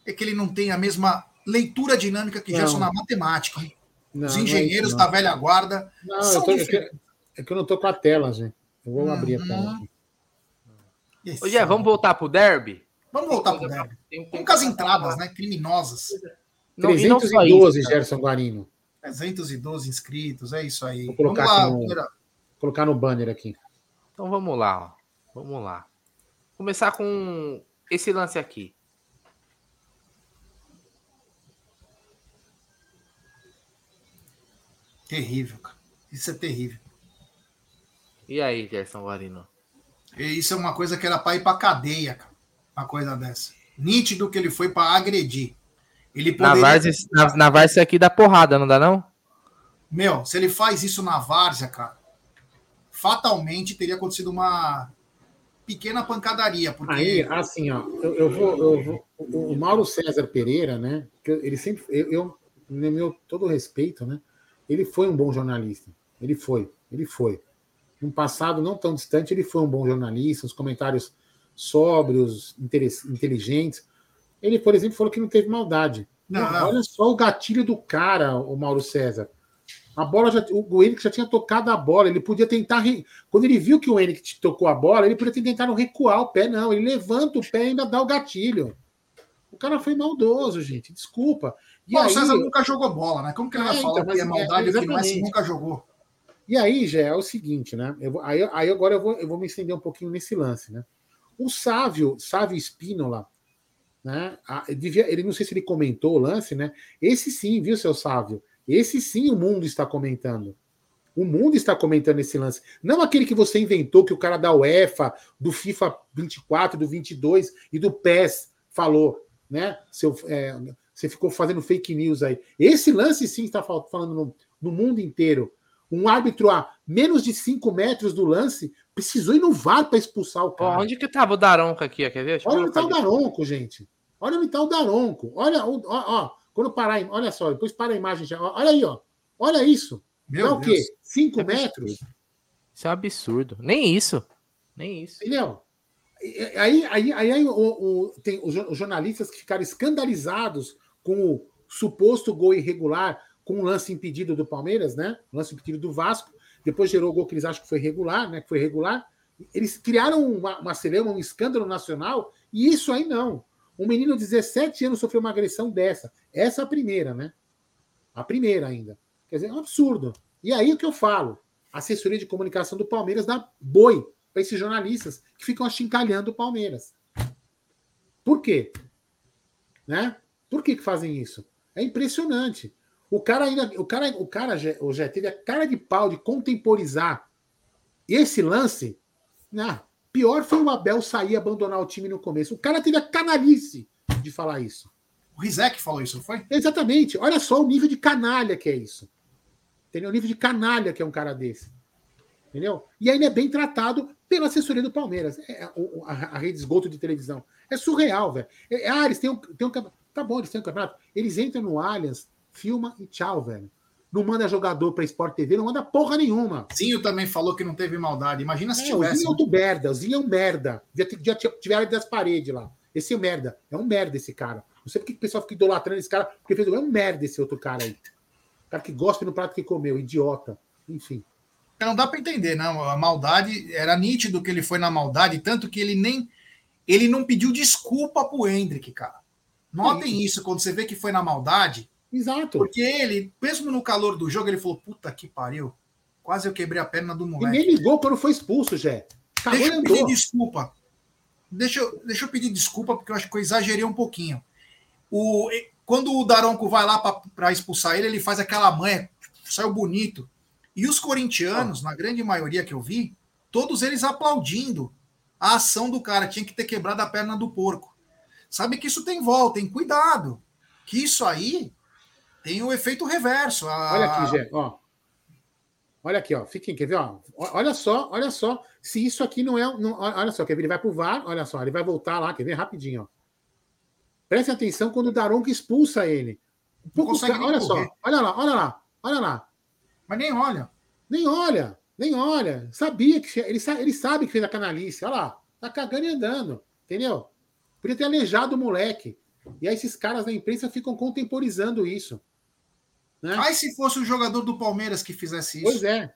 É que ele não tem a mesma leitura dinâmica que Não. Gerson na matemática. hein? Não, Os não é engenheiros isso, da velha guarda Não, eu são tô, é, que, é que eu não tô com a tela, gente. Eu vou abrir a tela aqui. Ô, Gé, vamos voltar pro derby? Vamos voltar pro derby. Tem- tem as entradas, né? Criminosas. Não, e não só isso, 312, cara. Gerson Guarino. 312 inscritos, é isso aí. Vou Vamos colocar lá, no-. Vou colocar no banner aqui. Então vamos lá, ó. Vamos lá. Começar com esse lance aqui. Terrível, cara. Isso é terrível. E aí, Gerson Guarino? E Isso é uma coisa que era para ir para cadeia, cara. Uma coisa dessa. Nítido que ele foi para agredir. Ele Na poderia... Várzea, na, na Várzea aqui dá porrada, não dá não? Meu, se ele faz isso na várzea, cara, fatalmente teria acontecido uma pequena pancadaria, porque Aí, assim, ó, eu, eu vou, eu vou- o Mauro César Pereira, né? ele sempre, eu, eu no meu todo respeito, né? Ele foi um bom jornalista. Ele foi, ele foi. No passado não tão distante, ele foi um bom jornalista, os comentários sóbrios, inteligentes. Ele, por exemplo, falou que não teve maldade. Não, Não. Olha só o gatilho do cara, o Mauro César. A bola já, o Henrique já tinha tocado a bola, ele podia tentar. Quando ele viu que o Henrique tocou a bola, ele podia ter tentado recuar o pé, não. Ele levanta o pé e ainda dá o gatilho. O cara foi maldoso, gente. Desculpa. E Bom, o aí, César nunca jogou bola, né? Como que ele vai É, falar então, que é é, maldade o que não é se nunca jogou? E aí, já é o seguinte, né? Eu aí, aí agora eu vou, eu vou me estender um pouquinho nesse lance, né? O Sávio, Sávio Espínola, né? a- devia- ele não sei se ele comentou o lance, né? Esse sim, viu, seu Sávio? Esse sim o mundo está comentando. O mundo está comentando esse lance. Não aquele que você inventou, que o cara da UEFA, do FIFA 24, do 22 e do PES falou, né? Seu, é, você ficou fazendo fake news aí. Esse lance sim está fal- falando no, no mundo inteiro. Um árbitro a menos de 5 metros do lance precisou ir no VAR para expulsar o cara. onde que tava o Daronco aqui? Quer ver? Olha onde está o aqui. Daronco, gente. Olha onde está o Daronco. Olha, ó, ó, quando parar, olha só, depois para a imagem já. Olha aí, ó. Olha isso. Meu Dá o quê? 5 É metros? Isso é um absurdo. Nem isso. Nem isso. Entendeu? Aí, aí, aí, aí o- o- tem os jornalistas que ficaram escandalizados com o suposto gol irregular, com o lance impedido do Palmeiras, né? O lance impedido do Vasco. depois gerou o gol que eles acham que foi regular, né? Que foi regular. Eles criaram uma, uma um escândalo nacional, e isso aí não. Um menino de 17 anos sofreu uma agressão dessa. Essa é a primeira, né? A primeira ainda. Quer dizer, é um absurdo. E aí o que eu falo? A assessoria de comunicação do Palmeiras dá boi para esses jornalistas que ficam achincalhando o Palmeiras. Por quê? Né? Por que, que fazem isso? É impressionante. O cara ainda. O cara, o cara o já teve a cara de pau de contemporizar esse lance. Né? Pior foi o Abel sair e abandonar o time no começo. O cara teve a canalice de falar isso. O Rizek falou isso, não foi? Exatamente. Olha só o nível de canalha que é isso. Entendeu? O nível de canalha que é um cara desse. Entendeu? E ainda é bem tratado pela assessoria do Palmeiras. É, a, a, rede esgoto de televisão. É surreal, velho. É, ah, eles têm um, têm um. Tá bom, eles têm um campeonato. Eles entram no Allianz, filma e tchau, velho. Não manda jogador pra Sport TV, não manda porra nenhuma. Zinho também falou que não teve maldade. Imagina se é, tivesse. O Zinho é outro merda. O Zinho é um merda. Já, já tiveram das paredes lá. Esse é um merda. É um merda esse cara. Não sei porque o pessoal fica idolatrando esse cara, porque fez é um merda esse outro cara aí. O cara que gosta no prato que comeu, idiota. Enfim. Não dá para entender, não. A maldade era nítido que ele foi na maldade, tanto que ele nem ele não pediu desculpa pro Hendrick, cara. Notem isso. isso quando você vê que foi na maldade. Exato. Porque ele, mesmo no calor do jogo, ele falou: puta que pariu. Quase eu quebrei a perna do moleque. E nem ligou quando foi expulso, Jé. Deixa eu pedir desculpa. Deixa eu, deixa eu pedir desculpa, porque eu acho que eu exagerei um pouquinho. O, quando o Daronco vai lá para expulsar ele, ele faz aquela manha, saiu bonito. E os corintianos, ah. na grande maioria que eu vi, todos eles aplaudindo a ação do cara. Tinha que ter quebrado a perna do porco. Sabe que isso tem volta, tem cuidado. Que isso aí tem o efeito reverso. A... Olha aqui, Gê, ó. Olha aqui, ó. Fiquem, quer ver? Ó? Olha só, olha só. Se isso aqui não é. Não, olha só, quer ver? Ele vai pro VAR, olha só, ele vai voltar lá, quer ver? Rapidinho, ó. Preste atenção quando o Daronco expulsa ele. Um pouco, olha só, olha lá, olha lá, olha lá. Mas nem olha. Nem olha, nem olha. Sabia que. Ele, ele sabe que fez a canalice. Olha lá, tá cagando e andando. Entendeu? Podia ter aleijado o moleque. E aí esses caras da imprensa ficam contemporizando isso. Né? Mas se fosse o jogador do Palmeiras que fizesse isso. Pois é.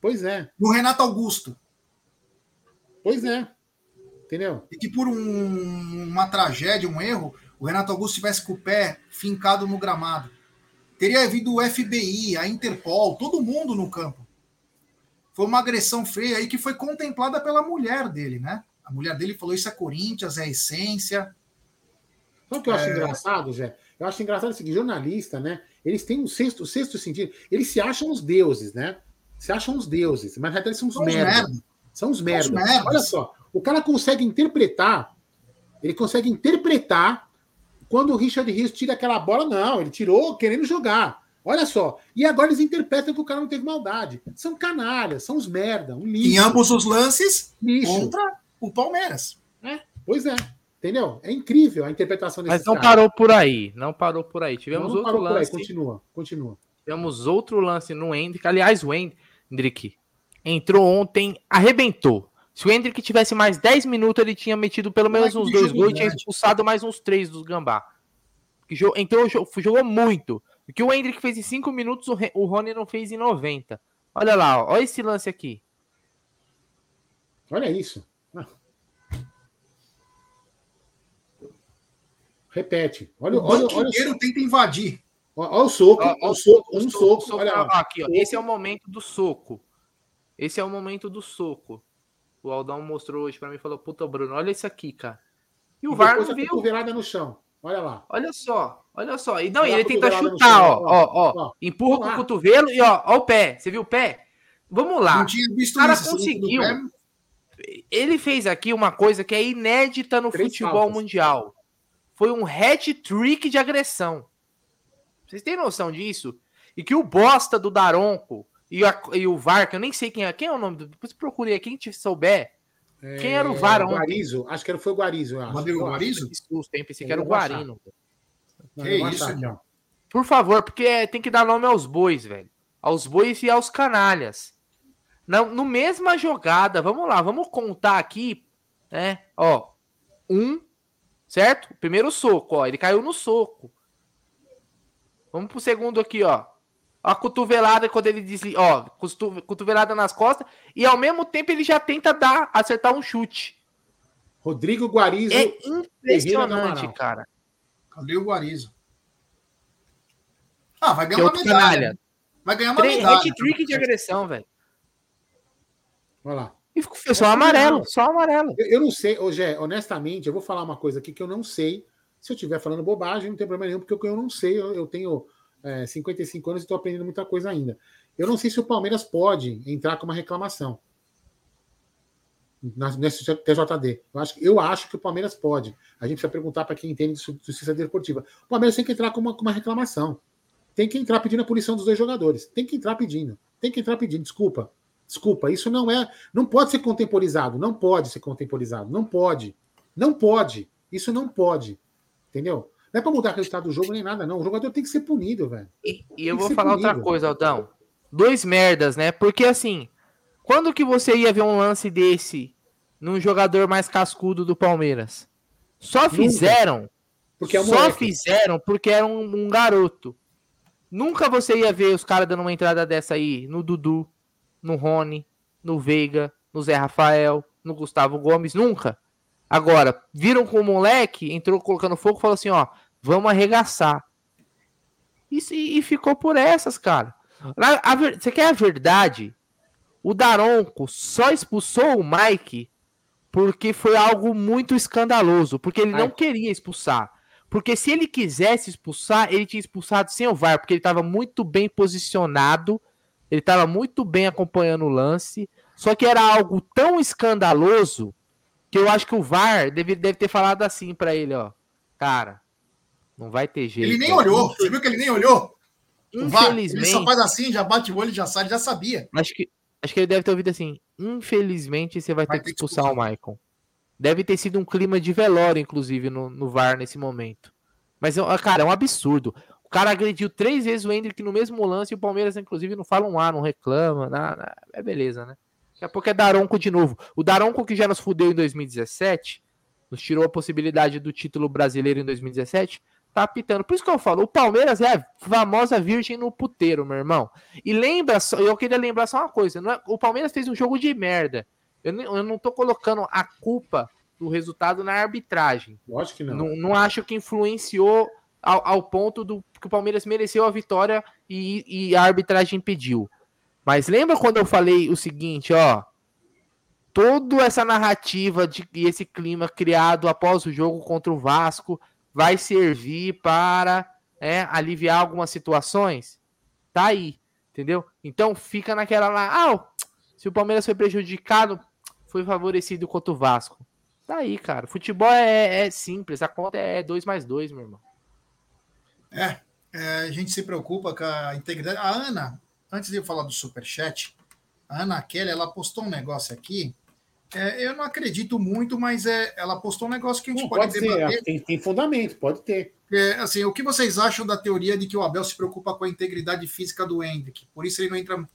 Pois é. O Renato Augusto. Pois é. Entendeu? E que por um, uma tragédia, um erro, o Renato Augusto tivesse com o pé fincado no gramado. Teria havido o FBI, a Interpol, todo mundo no campo. Foi uma agressão feia aí que foi contemplada pela mulher dele, né? A mulher dele falou: Isso é Corinthians, é a essência. Sabe o que eu acho é... engraçado, Zé? Eu acho engraçado seguinte: jornalista, né? Eles têm um sexto, o sexto sentido. Eles se acham os deuses, né? Se acham os deuses, mas na realidade são os merdas. São os merdas. Olha só, o cara consegue interpretar, ele consegue interpretar quando o Richard Rios tira aquela bola, não, ele tirou querendo jogar. Olha só. E agora eles interpretam que o cara não teve maldade. São canalhas, são os merda, um lixo. Em ambos os lances, lixo. contra o Palmeiras. É, pois é. Entendeu? É incrível a interpretação desse Mas não cara. parou por aí. Não parou por aí. Tivemos não, não outro lance. Continua, continua. Tivemos outro lance no Hendrick. Aliás, o Hendrick entrou ontem, arrebentou. Se o Hendrick tivesse mais 10 minutos, ele tinha metido pelo menos uns dois gols e tinha expulsado mais uns três dos Gambá. Que entrou, jogou muito. O que o Hendrick fez em 5 minutos, o Rony não fez em 90. Olha lá, ó, olha esse lance aqui. Olha isso. Repete. Olha, o olha, olha, olha tenta invadir. Olha o soco, olha o soco, um soco. soco olha lá. Aqui, ó. Esse é o momento do soco. Esse é o momento do soco. O Aldão mostrou hoje para mim e falou: Puta, Bruno, olha isso aqui, cara. E o e VAR não viu. cotovelada no chão. Olha lá. Olha só, olha só. E não, ele tenta chutar, ó, ó, ó, ó. Empurra com o cotovelo e ó, ó o pé. Você viu o pé? Vamos lá. Não tinha visto o cara isso, conseguiu. Ele fez aqui uma coisa que é inédita no Três futebol faltas. mundial foi um hat-trick de agressão. Vocês têm noção disso? E que o bosta do Daronco e, a, e o VAR, que eu nem sei quem é. Quem é o nome do. Depois procurei, quem te souber. É, quem era o VAR ontem? Guarizo, acho que era, foi o Guarizo. Rodrigo Guarizo? Que susto, hein? Pensei que era o Guarino. que isso, achar, Por favor, porque tem que dar nome aos bois, velho. Aos bois e aos canalhas. No, no mesma jogada, vamos lá, vamos contar aqui, né? Ó, um, Certo? Primeiro soco, ó. Ele caiu no soco. Vamos pro segundo aqui, ó. a cotovelada quando ele diz, ó, cotovelada nas costas, e ao mesmo tempo ele já tenta dar, acertar um chute. Rodrigo Guarizo. É impressionante, cara. Cadê o Guarizo? Ah, vai ganhar uma medalha. Canalha. Vai ganhar uma Tre medalha. Hat-trick de agressão, velho. Olha lá. E ficou só amarelo, só amarelo. Eu, eu não sei, hoje honestamente, eu vou falar uma coisa aqui que eu não sei. Se eu estiver falando bobagem, não tem problema nenhum, porque eu não sei. Eu, eu tenho é, 55 anos e estou aprendendo muita coisa ainda. Eu não sei se o Palmeiras pode entrar com uma reclamação nesse TJD. Eu acho, eu acho que o Palmeiras pode. A gente precisa perguntar para quem entende de justiça desportiva. O Palmeiras tem que entrar com uma, com uma reclamação. Tem que entrar pedindo a punição dos dois jogadores. Tem que entrar pedindo. Tem que entrar pedindo. Desculpa. Desculpa, isso não é. Não pode ser contemporizado. Não pode ser contemporizado. Não pode. Não pode. Isso não pode. Entendeu? Não é para mudar o resultado do jogo nem nada, não. O jogador tem que ser punido, velho. E, e eu vou falar punido. outra coisa, Aldão. Dois merdas, né? Porque assim, quando que você ia ver um lance desse num jogador mais cascudo do Palmeiras? Só fizeram. Porque é só fizeram porque era um, um garoto. Nunca você ia ver os caras dando uma entrada dessa aí no Dudu, no Rony, no Veiga, no Zé Rafael, no Gustavo Gomes, nunca. Agora, viram com o moleque, entrou colocando fogo e falou assim: ó, vamos arregaçar. E, e ficou por essas, cara. A, a, você quer a verdade? O Daronco só expulsou o Mike porque foi algo muito escandaloso, porque ele não queria expulsar. Porque se ele quisesse expulsar, ele tinha expulsado sem o VAR, porque ele estava muito bem posicionado ele estava muito bem acompanhando o lance, só que era algo tão escandaloso que eu acho que o VAR deve, deve ter falado assim para ele, ó, cara, não vai ter jeito. Ele nem olhou, você viu que ele nem olhou? Infelizmente. ele só faz assim, já bate o olho, já sai, já sabia. Acho que, acho que ele deve ter ouvido assim, infelizmente você vai, vai ter, que expulsar, expulsar o Maicon. Deve ter sido um clima de velório, inclusive, no, no VAR nesse momento. Mas, cara, é um absurdo. O cara agrediu três vezes o Hendrick no mesmo lance e o Palmeiras, inclusive, não fala um A, não reclama, nada. É beleza, né? Daqui a pouco é Daronco de novo. O Daronco que já nos fudeu em 2017, nos tirou a possibilidade do título brasileiro em 2017, tá apitando. Por isso que eu falo, o Palmeiras é a famosa virgem no puteiro, meu irmão. E lembra, só, eu queria lembrar só uma coisa, é, o Palmeiras fez um jogo de merda. Eu, eu não tô colocando a culpa do resultado na arbitragem. Lógico que não. Não, não acho que influenciou ao, ao ponto do que o Palmeiras mereceu a vitória e, e a arbitragem impediu. Mas lembra quando eu falei o seguinte, ó? Toda essa narrativa de, e esse clima criado após o jogo contra o Vasco vai servir para é, aliviar algumas situações? Tá aí, entendeu? Então fica naquela lá, ah, se o Palmeiras foi prejudicado, foi favorecido contra o Vasco. Tá aí, cara. Futebol é, é simples, a conta é 2 mais 2, meu irmão. É, é, a gente se preocupa com a integridade. A Ana, antes de eu falar do superchat, a Ana Kelly, ela postou um negócio aqui. É, eu não acredito muito, mas é, ela postou um negócio que a gente não, pode, pode debater. Tem, tem, fundamento, pode ter. É, assim, o que vocês acham da teoria de que o Abel se preocupa com a integridade física do Hendrick? Por isso ele não entra.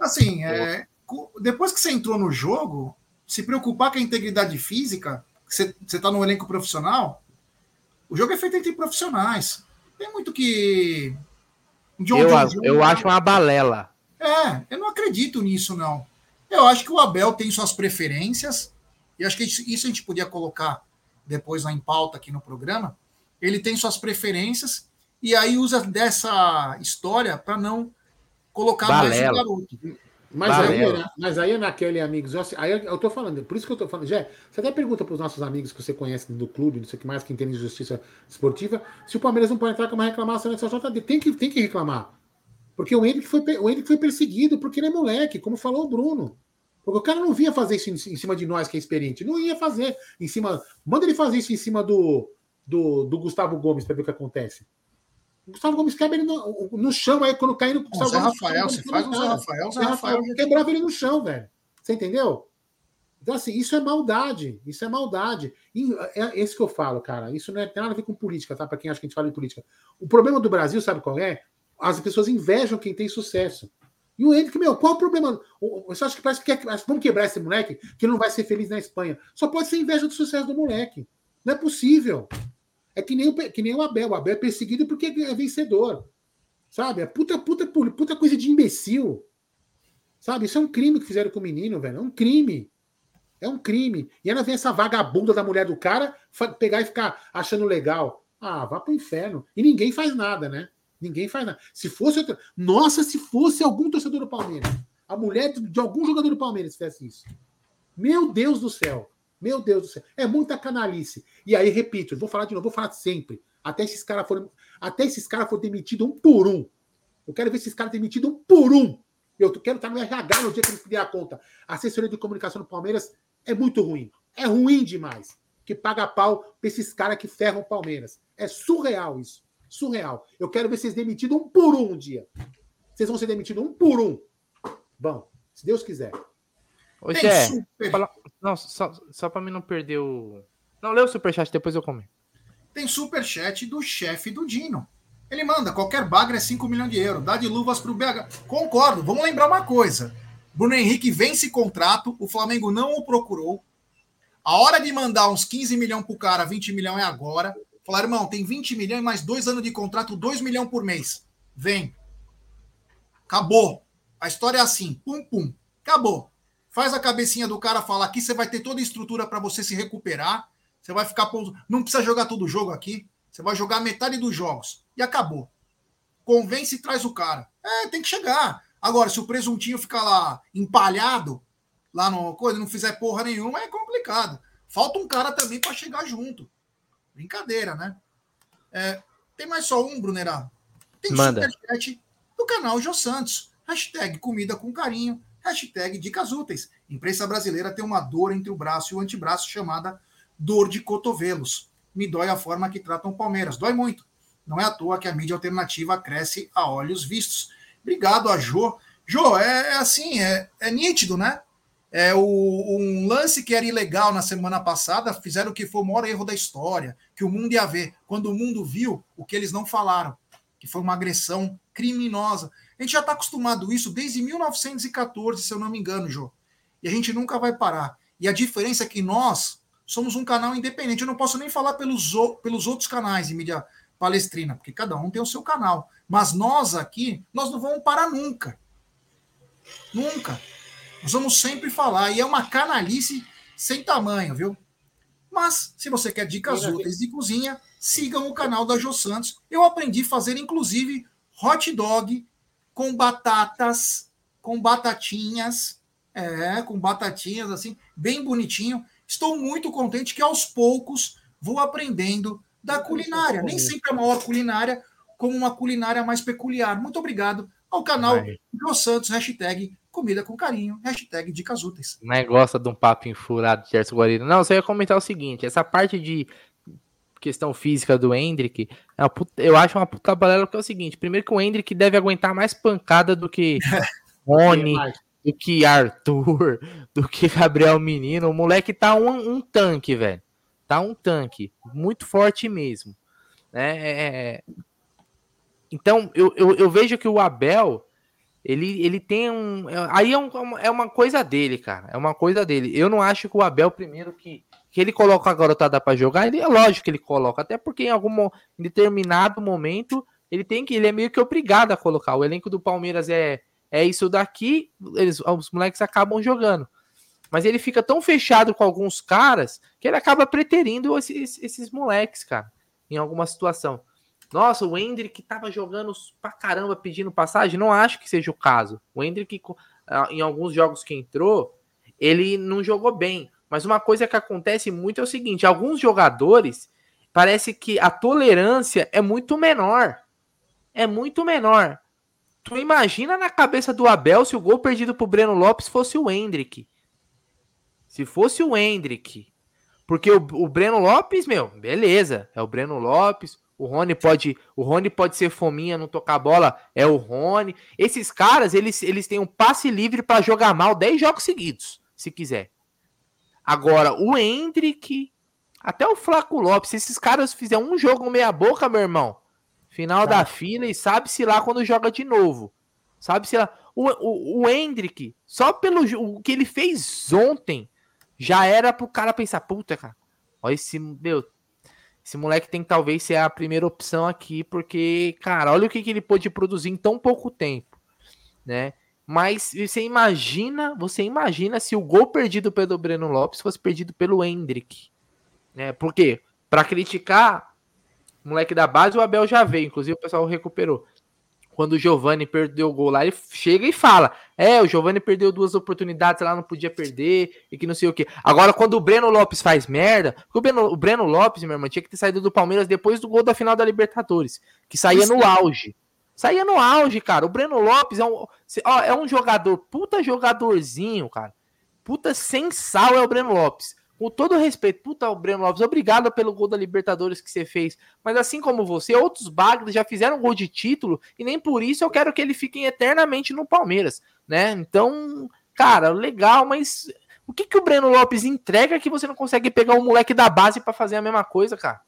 Assim, é, depois que você entrou no jogo, se preocupar com a integridade física, você está no elenco profissional, o jogo é feito entre profissionais tem muito que. John, eu, John, John, eu acho uma balela. É, eu não acredito nisso, não. Eu acho que o Abel tem suas preferências, e acho que isso a gente podia colocar depois lá em pauta aqui no programa. Ele tem suas preferências, e aí usa dessa história para não colocar Balela. mais o garoto. Mas aí, né, mas aí naquele amigos, aí eu tô falando, por isso que eu tô falando, Jé, você até pergunta para os nossos amigos que você conhece do clube, não sei o que mais, que entende de justiça esportiva, se o Palmeiras não pode entrar com uma reclamação nessa JD, tem que, tem que reclamar. Porque o Henrique foi, o Henrique foi perseguido porque ele é moleque, como falou o Bruno. Porque o cara não vinha fazer isso em, em cima de nós, que é experiente. Não ia fazer em cima. Manda ele fazer isso em cima do, do, do Gustavo Gomes para ver o que acontece. O Gustavo Gomes quebra ele no, no chão, aí quando cai no Gustavo Zé Rafael, você faz o Zé Rafael, Zé Rafael. Quebrava ele no chão, velho. Você entendeu? Então, assim, isso é maldade. Isso é maldade. E é esse que eu falo, cara. Isso não é, tem nada a ver com política, tá? Para quem acha que a gente fala em política. O problema do Brasil, sabe qual é? As pessoas invejam quem tem sucesso. E o Henrique, meu, qual o problema? Você acha que parece que quer, vamos quebrar esse moleque que não vai ser feliz na Espanha? Só pode ser inveja do sucesso do moleque. Não é possível. É que nem, o, que nem o Abel. O Abel é perseguido porque é vencedor. Sabe? É puta, puta, puta coisa de imbecil. Sabe? Isso é um crime que fizeram com o menino, velho. É um crime. É um crime. E ainda vem essa vagabunda da mulher do cara pegar e ficar achando legal. Ah, vá pro inferno. E ninguém faz nada, né? Ninguém faz nada. Se fosse outra. Nossa, se fosse algum torcedor do Palmeiras. A mulher de algum jogador do Palmeiras fizesse isso. Meu Deus do céu. Meu Deus do céu. É muita canalice. E aí, repito, vou falar de novo, vou falar sempre. Até esses caras forem. Até esses caras forem demitidos um por um. Eu quero ver esses caras demitidos um por um. Eu quero estar no RH no dia que eles pedirem a conta. A assessoria de comunicação do Palmeiras é muito ruim. É ruim demais. Que paga pau pra esses caras que ferram o Palmeiras. É surreal isso. Surreal. Eu quero ver vocês demitidos um por um um dia. Vocês vão ser demitidos um por um. Bom, se Deus quiser. Ô, Zé, super... fala... não, só, só pra mim não perder o. Não, lê o superchat, depois eu comento. Tem superchat do chefe do Dino. Ele manda, qualquer bagre é 5 milhões de euros. Dá de luvas pro BH. Concordo, vamos lembrar uma coisa. Bruno Henrique vence contrato, o Flamengo não o procurou. A hora de mandar uns 15 milhões pro cara, 20 milhões é agora. Falar, irmão, tem 20 milhões mais dois anos de contrato, 2 milhões por mês. Vem. Acabou. A história é assim, pum, pum. Acabou. Faz a cabecinha do cara falar aqui, você vai ter toda a estrutura para você se recuperar. Você vai ficar. Não precisa jogar todo o jogo aqui. Você vai jogar metade dos jogos. E acabou. Convence e traz o cara. É, tem que chegar. Agora, se o presuntinho ficar lá empalhado, lá no coisa, não fizer porra nenhuma, é complicado. Falta um cara também para chegar junto. Brincadeira, né? É, tem mais só um, Brunerá. Tem Manda. superchat do canal Jô Santos. Hashtag comida com carinho. Hashtag dicas úteis. Imprensa brasileira tem uma dor entre o braço e o antebraço chamada dor de cotovelos. Me dói a forma que tratam o Palmeiras. Dói muito. Não é à toa que a mídia alternativa cresce a olhos vistos. Obrigado a Jô. Jô, é, é assim, é, é, nítido, né? É o, um lance que era ilegal na semana passada, fizeram o que foi o maior erro da história, que o mundo ia ver. Quando o mundo viu, o que eles não falaram, que foi uma agressão criminosa. A gente já está acostumado a isso desde 1914, se eu não me engano, Jô. E a gente nunca vai parar. E a diferença é que nós somos um canal independente. Eu não posso nem falar pelos, pelos outros canais de mídia palestrina, porque cada um tem o seu canal. Mas nós aqui, nós não vamos parar nunca. Nunca. Nós vamos sempre falar. E é uma canalice sem tamanho, viu? Mas, se você quer dicas úteis de cozinha, sigam o canal da Jo Santos. Eu aprendi a fazer, inclusive, hot dog com batatas, com batatinhas, é, com batatinhas assim, bem bonitinho. Estou muito contente que aos poucos vou aprendendo da culinária. Nem sempre a maior culinária, como uma culinária mais peculiar. Muito obrigado ao canal Jô Santos, hashtag comida com carinho, hashtag dicas úteis. Não é gosta de um papo enfurado de Gerson Guarino. Não, você ia comentar o seguinte, essa parte de questão física do Hendrick, é puta, eu acho uma puta balela que é o seguinte, primeiro que o Hendrick deve aguentar mais pancada do que Rony, do que Arthur, do que Gabriel Menino, o moleque tá um, um tanque, velho. Tá um tanque, muito forte mesmo. Né? É... é então, eu, eu, eu, vejo que o Abel, ele, ele tem um. Aí é, um, é uma coisa dele, cara. É uma coisa dele. Eu não acho que o Abel, primeiro, que, que ele coloca a garotada para jogar, ele, é lógico que ele coloca, até porque em algum determinado momento ele tem que. Ele é meio que obrigado a colocar. O elenco do Palmeiras é, é isso daqui, eles, os moleques acabam jogando. Mas ele fica tão fechado com alguns caras que ele acaba preterindo esses, esses moleques, cara, em alguma situação. Nossa, o Hendrick tava jogando pra caramba pedindo passagem. Não acho que seja o caso. O Hendrick, ah, em alguns jogos que entrou, ele não jogou bem. Mas uma coisa que acontece muito é o seguinte: alguns jogadores parece que a tolerância é muito menor. É muito menor. Tu imagina na cabeça do Abel se o gol perdido pro Breno Lopes fosse o Hendrick. Se fosse o Hendrick. Porque o, o Breno Lopes, meu, beleza. É o Breno Lopes. O Rony pode, o Rony pode ser fominha, não tocar bola, é o Rony. Esses caras, eles, eles têm um passe livre para jogar mal 10 jogos seguidos, se quiser. Agora, o Hendrick, até o Flaco Lopes, se esses caras fizerem um jogo meia boca, meu irmão, final tá. da fila e sabe-se lá quando joga de novo. Sabe-se lá. O, o, o Hendrick, só pelo o que ele fez ontem, já era pro cara pensar, puta, cara, olha esse, meu, Esse moleque tem que talvez ser a primeira opção aqui, porque, cara, olha o que, que ele pôde produzir em tão pouco tempo, né? Mas você imagina, você imagina se o gol perdido pelo Breno Lopes fosse perdido pelo Hendrick, né? Por quê? Para criticar o moleque da base, o Abel já veio, inclusive o pessoal recuperou quando o Giovani perdeu o gol lá, ele chega e fala: É, o Giovani perdeu duas oportunidades lá, não podia perder, e que não sei o que. Agora, quando o Breno Lopes faz merda, o Breno, o Breno Lopes, meu irmão, tinha que ter saído do Palmeiras depois do gol da final da Libertadores, que saía no auge. Saía no auge, cara. O Breno Lopes é um, ó, é um jogador, puta jogadorzinho, cara. Puta sem sal é o Breno Lopes com todo respeito, puta, o Breno Lopes, obrigado pelo gol da Libertadores que você fez. Mas assim como você, outros bagres já fizeram gol de título e nem por isso eu quero que ele fique eternamente no Palmeiras, né? Então, cara, legal, mas o que, que o Breno Lopes entrega que você não consegue pegar o moleque da base para fazer a mesma coisa, cara?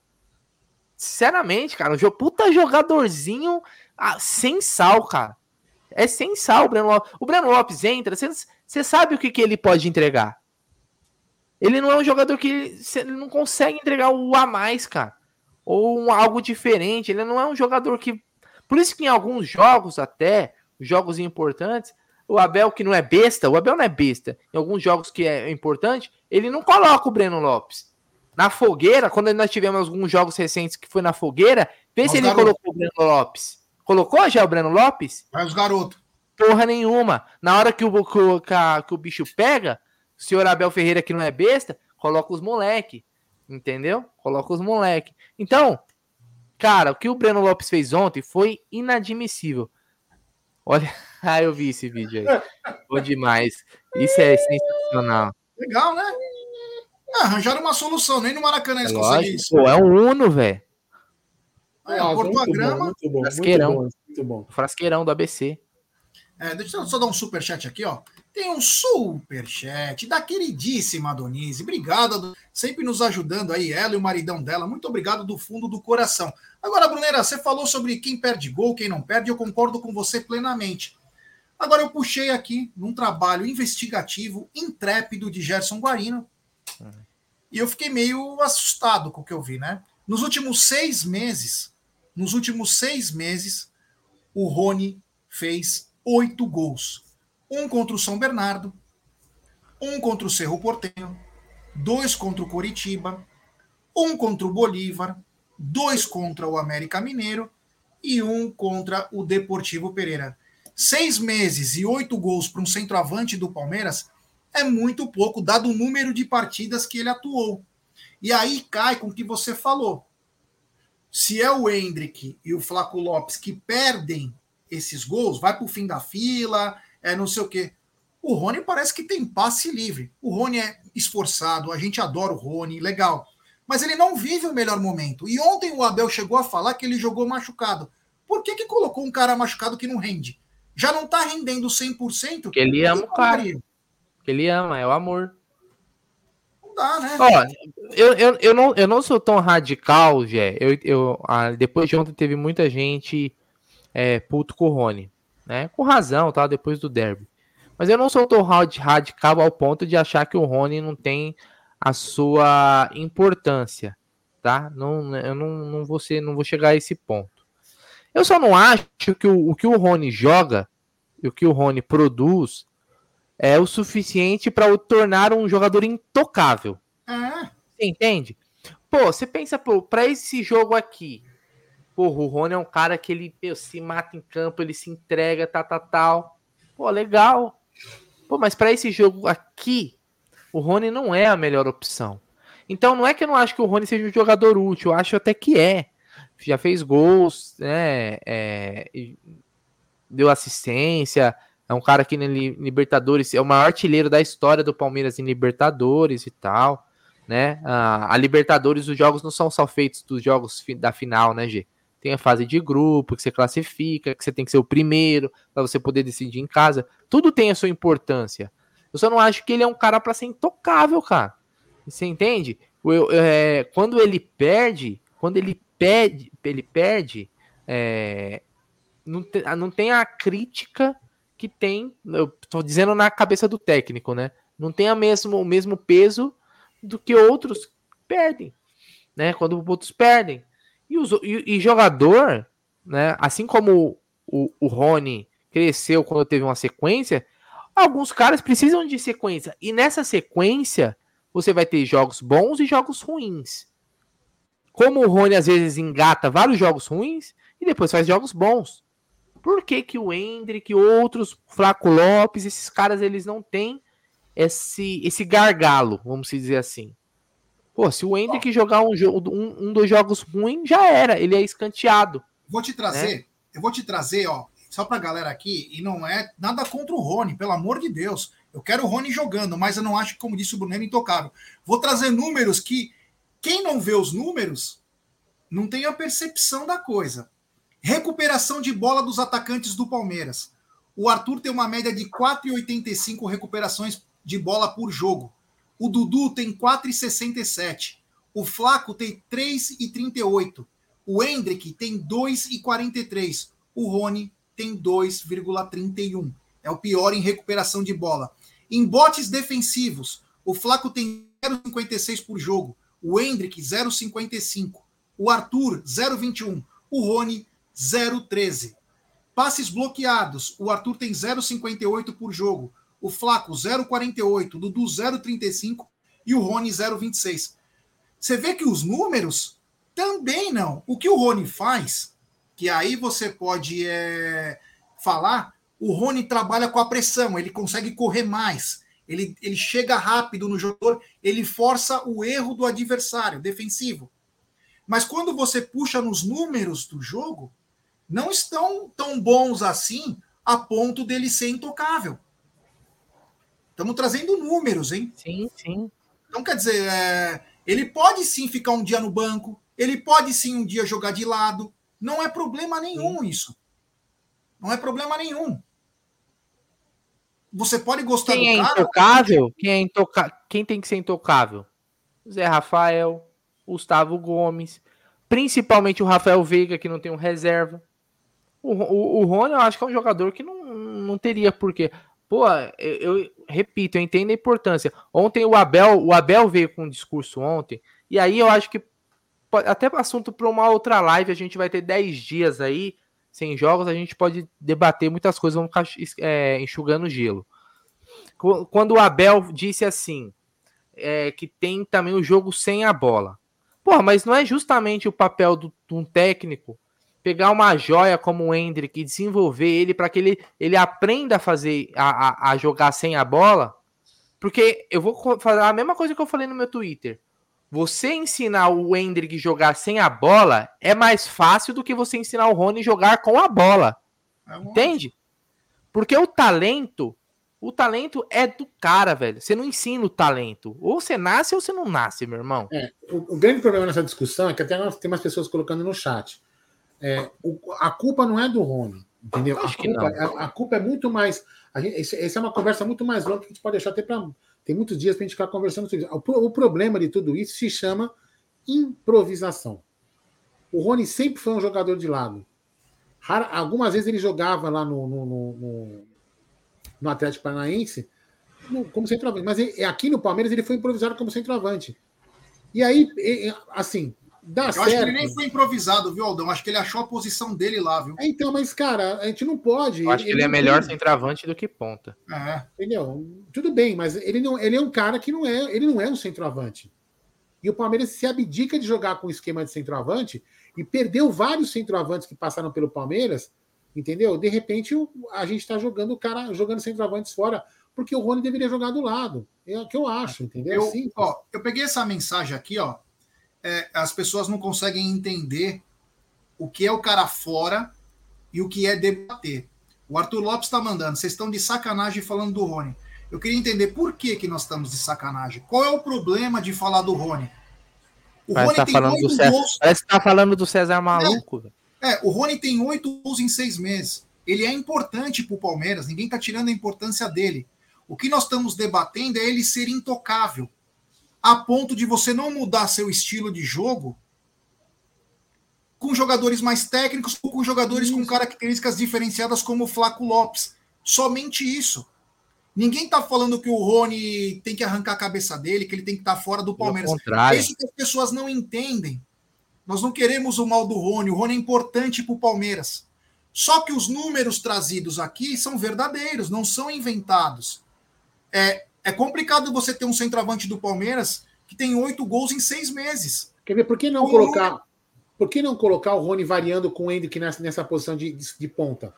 Sinceramente, cara, um puta jogadorzinho ah, sem sal, cara. É sem sal o Breno Lopes. O Breno Lopes entra, você sabe o que, que ele pode entregar. Ele não é um jogador que ele não consegue entregar o a mais, cara. Ou um, algo diferente. Ele não é um jogador que. Por isso que em alguns jogos, até, jogos importantes, o Abel, que não é besta, o Abel não é besta. Em alguns jogos que é importante, ele não coloca o Breno Lopes. Na fogueira, quando nós tivemos alguns jogos recentes que foi na fogueira, vê se ele colocou o Breno Lopes. Colocou já o Breno Lopes? Vai os garotos. Porra nenhuma. Na hora que o, que, que o bicho pega, o senhor Abel Ferreira, que não é besta, coloca os moleque. Entendeu? Coloca os moleque. Então, cara, o que o Breno Lopes fez ontem foi inadmissível. Olha, ah, eu vi esse vídeo aí. Foi demais. Isso é sensacional. Legal, né? Ah, arranjaram uma solução, nem no Maracanã eles é conseguem isso. Pô, é um Uno, velho. É, ah, cortou a grama. Bom, muito bom, frasqueirão. Muito bom, muito bom. Frasqueirão do ABC. É, deixa eu só dar um super chat aqui, ó. Tem um super chat da queridíssima Donise. Obrigado, sempre nos ajudando aí, ela e o maridão dela. Muito obrigado do fundo do coração. Agora, Brunera, você falou sobre quem perde gol, quem não perde, eu concordo com você plenamente. Agora, eu puxei aqui num trabalho investigativo intrépido de Gerson Guarino uhum. e eu fiquei meio assustado com o que eu vi, né? Nos últimos seis meses, nos últimos seis meses, o Rony fez oito gols um contra o São Bernardo, um contra o Cerro Portenho, dois contra o Coritiba, um contra o Bolívar, dois contra o América Mineiro e um contra o Deportivo Pereira. Seis meses e oito gols para um centroavante do Palmeiras é muito pouco, dado o número de partidas que ele atuou. E aí cai com o que você falou. Se é o Hendrick e o Flaco Lopes que perdem esses gols, vai para o fim da fila, é não sei o quê. O Rony parece que tem passe livre. O Rony é esforçado, a gente adora o Rony, legal. Mas ele não vive o melhor momento. E ontem o Abel chegou a falar que ele jogou machucado. Por que, que colocou um cara machucado que não rende? Já não tá rendendo 100%? Que ele ama o cara. Que ele ama, é o amor. Né? Ó, eu, eu, eu, não, eu não sou tão radical, Jé. Eu, eu, ah, depois de ontem teve muita gente é, puto com o Rony né? Com razão, tá? Depois do derby. Mas eu não sou tão radical ao ponto de achar que o Rony não tem a sua importância, tá? Não, eu não, não, vou ser, não vou chegar a esse ponto. Eu só não acho que o, o que o Rony joga e o que o Rony produz é o suficiente para o tornar um jogador intocável. Ah. Você entende? Pô, você pensa, para esse jogo aqui, Porra, o Rony é um cara que ele meu, se mata em campo, ele se entrega, tal, tal, tal. Pô, legal. Pô, mas para esse jogo aqui, o Rony não é a melhor opção. Então não é que eu não acho que o Rony seja um jogador útil, eu acho até que é. Já fez gols, né? É, deu assistência. É um cara que na Libertadores é o maior artilheiro da história do Palmeiras em Libertadores e tal, né? A, Libertadores, os jogos não são só feitos dos jogos da final, né, G? tem a fase de grupo, que você classifica, que você tem que ser o primeiro para você poder decidir em casa. Tudo tem a sua importância. Eu só não acho que ele é um cara para ser intocável, cara. Você entende? Eu, é, quando ele perde, quando ele perde, ele perde, é, não, te, não tem a crítica que tem. Eu tô dizendo na cabeça do técnico, né? Não tem a mesmo, o mesmo peso do que outros perdem. né? Quando outros perdem. E, os, e, e jogador, né? Assim como o, o Rony cresceu quando teve uma sequência, alguns caras precisam de sequência. E nessa sequência, você vai ter jogos bons e jogos ruins. Como o Rony às vezes engata vários jogos ruins e depois faz jogos bons. Por que, que o Hendrick, outros, Flaco Lopes, esses caras, eles não têm esse, esse gargalo, vamos dizer assim? Pô, se o Hendrick jogar um, um, um dos jogos ruins, já era, ele é escanteado. Vou te trazer, né? eu vou te trazer, ó, só pra galera aqui, e não é nada contra o Rony, pelo amor de Deus. Eu quero o Rony jogando, mas eu não acho como disse o Bruno, é intocável. Vou trazer números que quem não vê os números não tem a percepção da coisa. Recuperação de bola dos atacantes do Palmeiras. O Arthur tem uma média de 4,85 recuperações de bola por jogo. O Dudu tem 4,67. O Flaco tem 3,38. O Hendrick tem 2,43. O Rony tem 2,31. É o pior em recuperação de bola. Em botes defensivos, o Flaco tem 0,56 por jogo. O Hendrick, 0,55. O Arthur, 0,21. O Rony, 0,13. Passes bloqueados. O Arthur tem 0,58 por jogo. O Flaco, 0,48. O Dudu, 0,35. E o Rony, 0,26. Você vê que os números também não. O que o Rony faz, que aí você pode é, falar, o Rony trabalha com a pressão, ele consegue correr mais, ele, ele chega rápido no jogador, ele força o erro do adversário defensivo. Mas quando você puxa nos números do jogo, não estão tão bons assim a ponto dele ser intocável. Estamos trazendo números, hein? Sim, sim. Então, quer dizer, é, ele pode sim ficar um dia no banco, ele pode sim um dia jogar de lado. Não é problema nenhum sim. isso. Não é problema nenhum. Você pode gostar Quem do é cara. Intocável? Quem, é intoca... Quem tem que ser intocável? Zé Rafael, Gustavo Gomes, principalmente o Rafael Veiga, que não tem um reserva. O, o, o Rony, eu acho que é um jogador que não, não teria porquê. Pô, eu, eu, repito, eu entendo a importância. Ontem o Abel, o Abel veio com um discurso ontem, e aí eu acho que até assunto para uma outra live, a gente vai ter 10 dias aí sem jogos, a gente pode debater muitas coisas, vamos ficar é, enxugando gelo. Quando o Abel disse assim, é, que tem também o jogo sem a bola. Pô, mas não é justamente o papel de um técnico pegar uma joia como o Hendrick e desenvolver ele para que ele, ele aprenda a fazer a, a, a, jogar sem a bola. Porque eu vou fazer a mesma coisa que eu falei no meu Twitter. Você ensinar o Hendrick jogar sem a bola é mais fácil do que você ensinar o Rony jogar com a bola. É Entende? Porque o talento, o talento é do cara, velho. Você não ensina o talento. Ou você nasce ou você não nasce, meu irmão. É, o, o grande problema nessa discussão é que até tem umas pessoas colocando no chat é, o, a culpa não é do Rony, entendeu? A culpa, a, a culpa, é muito mais. Gente, essa é uma conversa muito mais longa que a gente pode deixar até para. Tem muitos dias para a gente ficar conversando sobre isso. O, o problema de tudo isso se chama improvisação. O Rony sempre foi um jogador de lado. Rara, algumas vezes ele jogava lá no, no, no, no Atlético Paranaense como centroavante, mas ele, aqui no Palmeiras ele foi improvisado como centroavante. E aí, assim, Dá eu certo. acho que ele nem foi improvisado, viu, Aldão? Acho que ele achou a posição dele lá, viu? É, então, mas, cara, a gente não pode. Eu acho que ele, é melhor centroavante do que ponta. É. Entendeu? Tudo bem, mas ele, não, ele é um cara que não é, ele não é um centroavante. E o Palmeiras se abdica de jogar com o esquema de centroavante e perdeu vários centroavantes que passaram pelo Palmeiras, entendeu? De repente a gente está jogando o cara jogando centroavantes fora, porque o Rony deveria jogar do lado. É o que eu acho, entendeu? Eu, ó, eu peguei essa mensagem aqui, ó, é, as pessoas não conseguem entender o que é o cara fora e o que é debater. O Arthur Lopes está mandando, vocês estão de sacanagem falando do Rony. Eu queria entender por que, que nós estamos de sacanagem. Qual é o problema de falar do Rony? O Parece Rony tá tem falando do César, gols. Parece que tá falando do César maluco. É, é, o Rony tem oito gols em seis meses. Ele é importante para o Palmeiras, ninguém está tirando a importância dele. O que nós estamos debatendo é ele ser intocável a ponto de você não mudar seu estilo de jogo com jogadores mais técnicos ou com jogadores isso. com características diferenciadas como o Flaco Lopes. Somente isso. Ninguém tá falando que o Rony tem que arrancar a cabeça dele, que ele tem que estar tá fora do Palmeiras. É isso que as pessoas não entendem. Nós não queremos o mal do Rony. O Rony é importante para o Palmeiras. Só que os números trazidos aqui são verdadeiros, não são inventados. É, é complicado você ter um centroavante do Palmeiras que tem oito gols em seis meses. Quer ver? Por que não O colocar. Por que não colocar o Rony variando com o Hendrick nessa, nessa posição de, de, de ponta?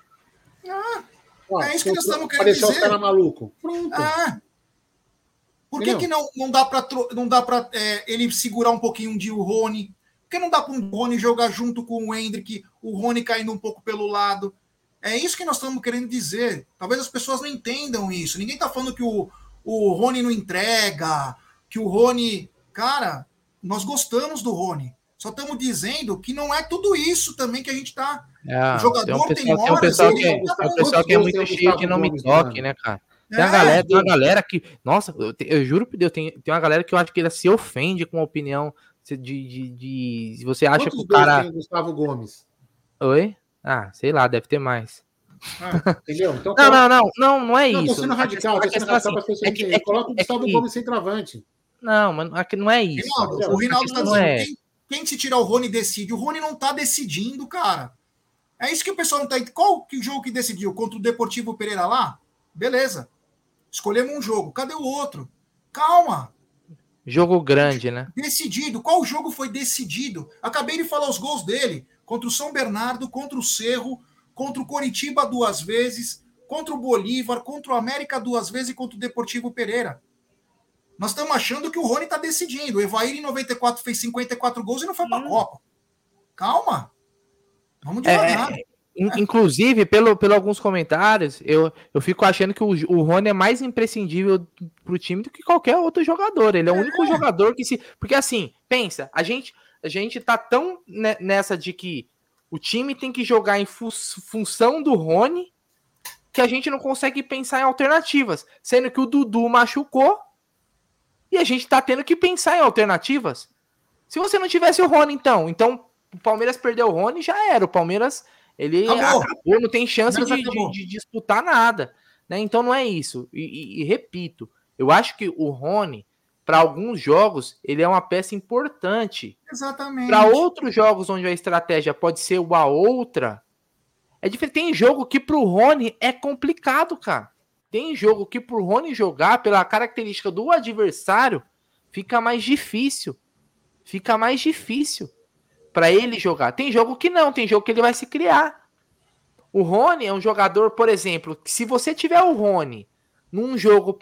Ah, Ó, É isso que nós estamos querendo pra deixar os dizer. caras malucos. Pronto. ah. Por que, que não, não dá para não dá para ele segurar um pouquinho de o Rony? Por que não dá para o Rony jogar junto com o Hendrick, o Rony caindo um pouco pelo lado? É isso que nós estamos querendo dizer. Talvez as pessoas não entendam isso. Ninguém está falando que o, o Rony não entrega, que o Rony. Cara, nós gostamos do Rony. Só estamos dizendo que não é tudo isso também que a gente está. É, O jogador tem um tem pessoal, tem um horas, pessoal ele que, é- não tá um pessoal que é muito gols tem o chique, não me toque, mano? né, cara? Tem uma É, galera, tem uma galera que. Nossa, eu, te- eu juro por Deus, tem, tem uma galera que eu acho que ela se ofende com a opinião se- de. de, de- você acha Quantos que o cara. tem o Gustavo Gomes? Oi? Ah, sei lá, deve ter mais. Entendeu? Então, Não, não, não, não, não é Não, isso. sendo radical, a sendo radical para as assim, pessoas é que- é que- Coloca o é Gustavo que- Gomes centroavante. Não, mas aqui não é isso. Reinaldo, A o Rinaldo está dizendo, é- quem, quem se tirar o Rony decide. O Rony não está decidindo, cara. É isso que o pessoal não está Qual que jogo que decidiu? Contra o Deportivo Pereira lá? Beleza. Escolhemos um jogo. Cadê o outro? Calma. Jogo grande, né? Decidido. Qual jogo foi decidido? Acabei de falar os gols dele. Contra o São Bernardo, contra o Cerro, contra o Coritiba duas vezes, contra o Bolívar, contra o América duas vezes e contra o Deportivo Pereira. Nós estamos achando que o Rony está decidindo. O Evair em 94 fez 54 gols e não foi para a Copa. Calma. Vamos É, devagar. In- Inclusive, pelo, pelo alguns comentários, eu, eu fico achando que o, o Rony é mais imprescindível pro time do que qualquer outro jogador. Ele é o único jogador que se. Porque assim, pensa, a gente, a gente tá tão ne- nessa de que o time tem que jogar em fu- função do Rony que a gente não consegue pensar em alternativas. Sendo que o Dudu machucou e a gente tá tendo que pensar em alternativas. Se você não tivesse o Rony, então, então o Palmeiras perdeu o Rony, já era. O Palmeiras ele Acabou. acabou, não tem chance de, de- de disputar nada. Né? Então não é isso. E, e- e repito, eu acho que o Rony, para alguns jogos, ele é uma peça importante. Exatamente. Para outros jogos onde a estratégia pode ser uma outra, é diferente. Tem jogo que pro Rony é complicado, cara. Tem jogo que pro Rony jogar, pela característica do adversário, fica mais difícil. Fica mais difícil para ele jogar. Tem jogo que não, tem jogo que ele vai se criar. O Rony é um jogador, por exemplo, que se você tiver o Rony num jogo,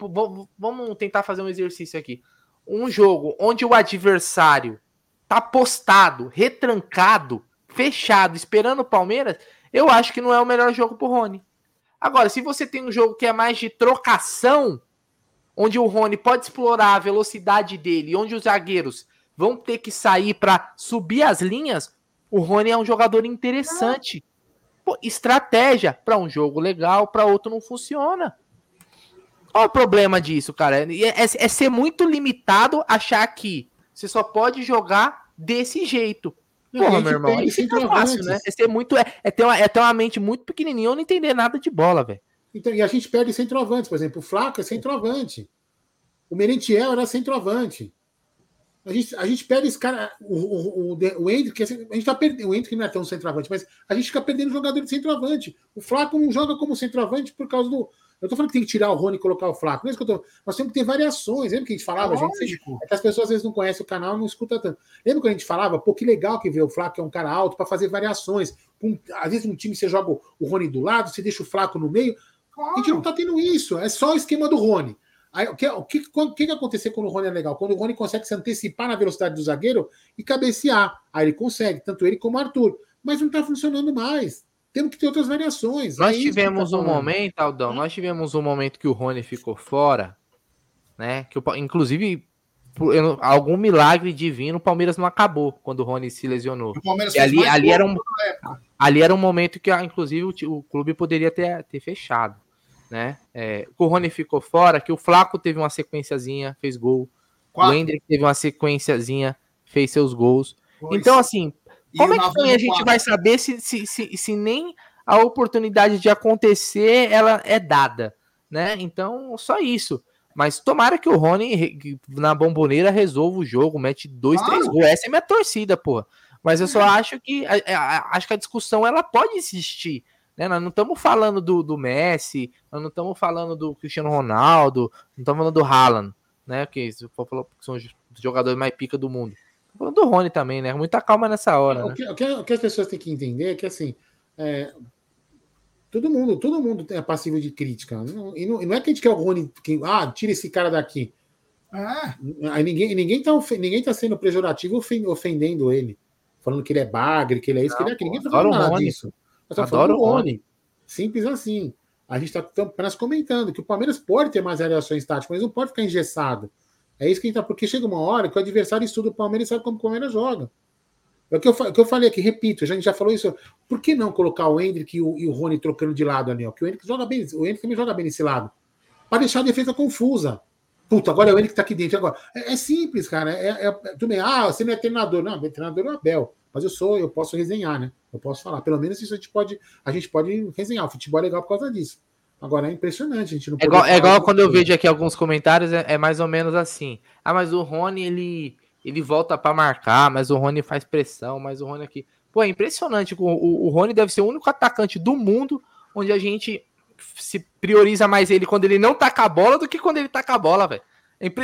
vamos tentar fazer um exercício aqui. Um jogo onde o adversário tá postado, retrancado, fechado, esperando o Palmeiras, eu acho que não é o melhor jogo pro Rony. Agora, se você tem um jogo que é mais de trocação, onde o Rony pode explorar a velocidade dele, onde os zagueiros vão ter que sair para subir as linhas, o Rony é um jogador interessante. Pô, estratégia para um jogo legal, para outro não funciona. Qual é o problema disso, cara? É, é- é ser muito limitado achar que você só pode jogar desse jeito. Porra, meu irmão, perde aí fica centroavantes. fácil, né? É, ser muito, é, é ter uma, é ter uma mente muito pequenininha ou não entender nada de bola, velho. Então, e a gente perde centroavantes, por exemplo, o Flaco é centroavante. O Merentiel era centroavante. A gente, a gente perde esse cara. O, o, o, o Hendrick, a gente tá perdendo. O Hendrick não é tão centroavante, mas a gente fica perdendo jogador de centroavante. O Flaco não joga como centroavante por causa do. Eu tô falando que tem que tirar o Rony e colocar o Flaco. Não é isso que eu tô. Nós temos que ter variações. Lembra que a gente falava, gente? Lógico. É que as pessoas às vezes não conhecem o canal não escuta tanto. Lembra quando a gente falava, pô, que legal que vê o Flaco, que é um cara alto, para fazer variações. Às vezes um time você joga o- Rony do lado, você deixa o Flaco no meio. A gente não tá tendo isso. É só o esquema do Rony. Aí, o que, o que, o que que aconteceu quando o Rony é legal? Quando o Rony consegue se antecipar na velocidade do zagueiro e cabecear. Aí ele consegue, tanto ele como o Arthur. Mas não tá funcionando mais. Temos que ter outras variações. Nós É tivemos tá um momento, Aldão, nós tivemos um momento que o Rony ficou fora, né? Que o inclusive por eu algum milagre divino, o Palmeiras não acabou quando o Rony se lesionou. O Palmeiras E fez ali, ali era um ali era um momento que, ah, inclusive, o, o clube poderia ter, ter fechado, né? É, o Rony ficou fora, que o Flaco teve uma sequenciazinha, fez gol. Quatro, O Hendrick teve uma sequenciazinha, fez seus gols. dois. Então, assim, como é que também a gente vai saber se, se, se, se nem a oportunidade de acontecer ela é dada? né? Então, só isso. Mas tomara que o Rony na bomboneira resolva o jogo, mete dois, três gols. Essa é minha torcida, porra. Mas eu só acho que acho que a discussão ela pode existir. Né? Nós não estamos falando do, do Messi, nós não estamos falando do Cristiano Ronaldo, não estamos falando do Haaland, né? Que, são os jogadores mais pica do mundo. Do Rony também, né? Muita calma nessa hora. O né? que, o, que, o que, as pessoas têm que entender é que assim. É, todo mundo, todo mundo é passivo de crítica. Não, e, não, e não é que a gente quer o Rony, que, ah, tira esse cara daqui. Ah. Aí ninguém, ninguém, tá, ninguém tá sendo pejorativo ofendendo ele falando que ele é bagre, que ele é isso, não, que ele é aquilo. Ninguém tá falando nada Rony. disso. Nós estamos falando do Rony. Simples assim. A gente está apenas comentando que o Palmeiras pode ter mais reações táticas, mas não pode ficar engessado. É isso que a gente tá. Porque chega uma hora que o adversário estuda o Palmeiras e sabe como o Palmeiras joga. É o que eu, que eu falei aqui, repito, a gente já falou isso. Por que não colocar o Hendrick e o, e o Rony trocando de lado ali? Ó? Que o Hendrick joga bem, o Hendrick também joga bem nesse lado. Para deixar a defesa confusa. Puta, agora é o Hendrick que tá aqui dentro. Agora. É, é simples, cara. É, é, tudo bem. Ah, você não é treinador. Não, treinador é o Abel. Mas eu sou, eu posso resenhar, né? Eu posso falar. Pelo menos isso a gente pode, a gente pode resenhar. O futebol é legal por causa disso. Agora é impressionante, a gente não É igual, é igual quando eu vejo aqui alguns comentários, é, é, mais ou menos assim. Ah, mas o Rony, ele, ele volta para marcar, mas o Rony faz pressão, mas o Rony aqui. Pô, é impressionante. O, o, o Rony deve ser o único atacante do mundo onde a gente se prioriza mais ele quando ele não taca a bola do que quando ele taca a bola, velho.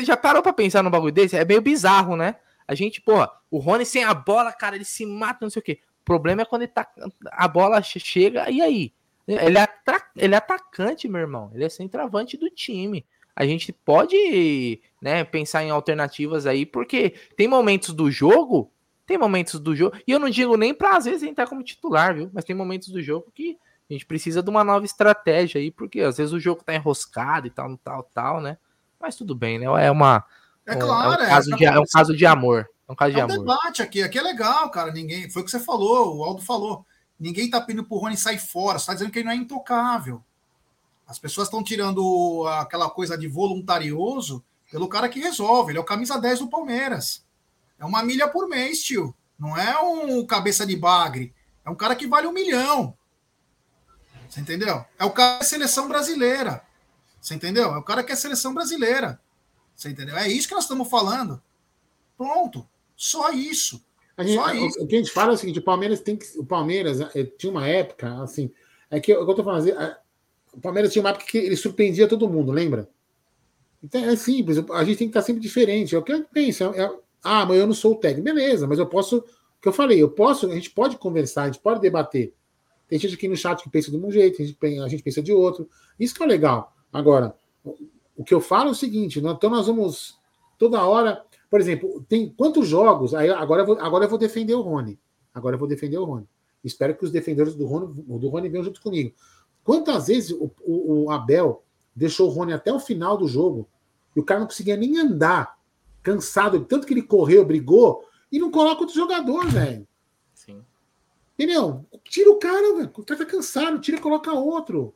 Já parou pra pensar num bagulho desse? É meio bizarro, né? A gente, porra, o Rony sem a bola, cara, ele se mata, não sei o quê. O problema é quando ele tá, a bola chega, e aí? Ele é, ele é atacante, meu irmão. Ele é centroavante do time. A gente pode né, pensar em alternativas aí, porque tem momentos do jogo, tem momentos do jogo, e eu não digo nem para às vezes entrar como titular, viu? Mas tem momentos do jogo que a gente precisa de uma nova estratégia aí, porque às vezes o jogo tá enroscado e tal, tal, tal, né? Mas tudo bem, né? É uma, é claro, é um caso, é, de, é um caso de amor. É um caso de é um amor. debate aqui, aqui é legal, cara. Ninguém, foi o que você falou, o Aldo falou. Ninguém tá pedindo pro Rony sair fora, você tá dizendo que ele não é intocável. As pessoas estão tirando aquela coisa de voluntarioso pelo cara que resolve. Ele é o camisa 10 do Palmeiras. É uma milha por mês, tio. Não é um cabeça de bagre. É um cara que vale um milhão. Você entendeu? É o cara que é seleção brasileira. Você entendeu? É o cara que é seleção brasileira. Você entendeu? É isso que nós estamos falando. Pronto. Só isso. Gente. O que a gente fala é o seguinte: o Palmeiras tem que. O Palmeiras eh, tinha uma época, assim. É que eu, eu tô falando, o Palmeiras tinha uma época que ele surpreendia todo mundo, lembra? Então é simples, a gente tem que estar sempre diferente. É o que eu penso. É, é, ah, mas eu não sou o técnico. Beleza, mas eu posso. O que eu falei, eu posso, a gente pode conversar, a gente pode debater. Tem gente aqui no chat que pensa de um jeito, a gente, a gente pensa de outro. Isso que é legal. Agora, o que eu falo é o seguinte: então nós vamos toda hora. Por exemplo, tem quantos jogos? Aí agora eu vou, agora eu vou defender o Rony. Agora eu vou defender o Rony. Espero que os defensores do Rony, do Rony venham junto comigo. Quantas vezes o, o, o Abel deixou o Rony até o final do jogo e o cara não conseguia nem andar, cansado, tanto que ele correu, brigou, e não coloca outro jogador, velho. Sim. Entendeu? Tira o cara, velho. O cara tá cansado, tira e coloca outro.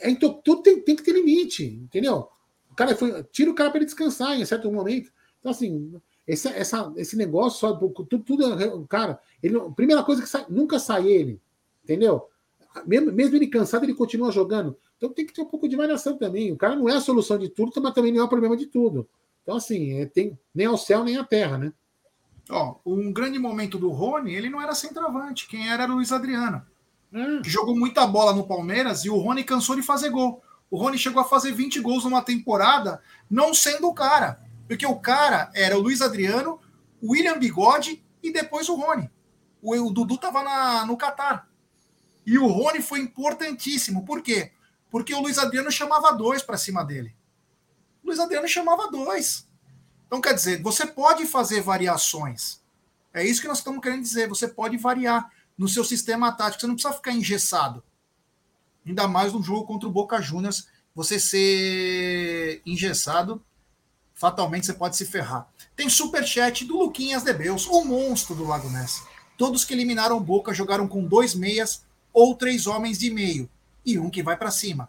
É, então, tudo tem, tem que ter limite, entendeu? O cara foi, tira o cara para ele descansar em certo momento. Então, assim, esse, essa, esse negócio só. Tudo, tudo cara, ele, primeira coisa que sai, nunca sai ele, entendeu? Mesmo, mesmo ele cansado, ele continua jogando. Então tem que ter um pouco de variação também. O cara não é a solução de tudo, mas também não é o problema de tudo. Então, assim, é, tem nem ao céu nem à terra, né? Ó, um grande momento do Rony, ele não era centroavante. Quem era era o Luiz Adriano. Hum. Que jogou muita bola no Palmeiras e o Rony cansou de fazer gol. O Rony chegou a fazer 20 gols numa temporada, não sendo o cara. Porque o cara era o Luiz Adriano, o William Bigode e depois o Rony. O, o Dudu estava no Catar. E o Rony foi importantíssimo. Por quê? Porque o Luiz Adriano chamava dois para cima dele. O Luiz Adriano chamava dois. Então, quer dizer, você pode fazer variações. É isso que nós estamos querendo dizer. Você pode variar no seu sistema tático. Você não precisa ficar engessado. Ainda mais no jogo contra o Boca Juniors, você ser engessado, fatalmente você pode se ferrar. Tem super chat do Luquinhas Debeus, o monstro do Lago Ness. Todos que eliminaram Boca jogaram com dois meias ou três homens de meio e um que vai para cima.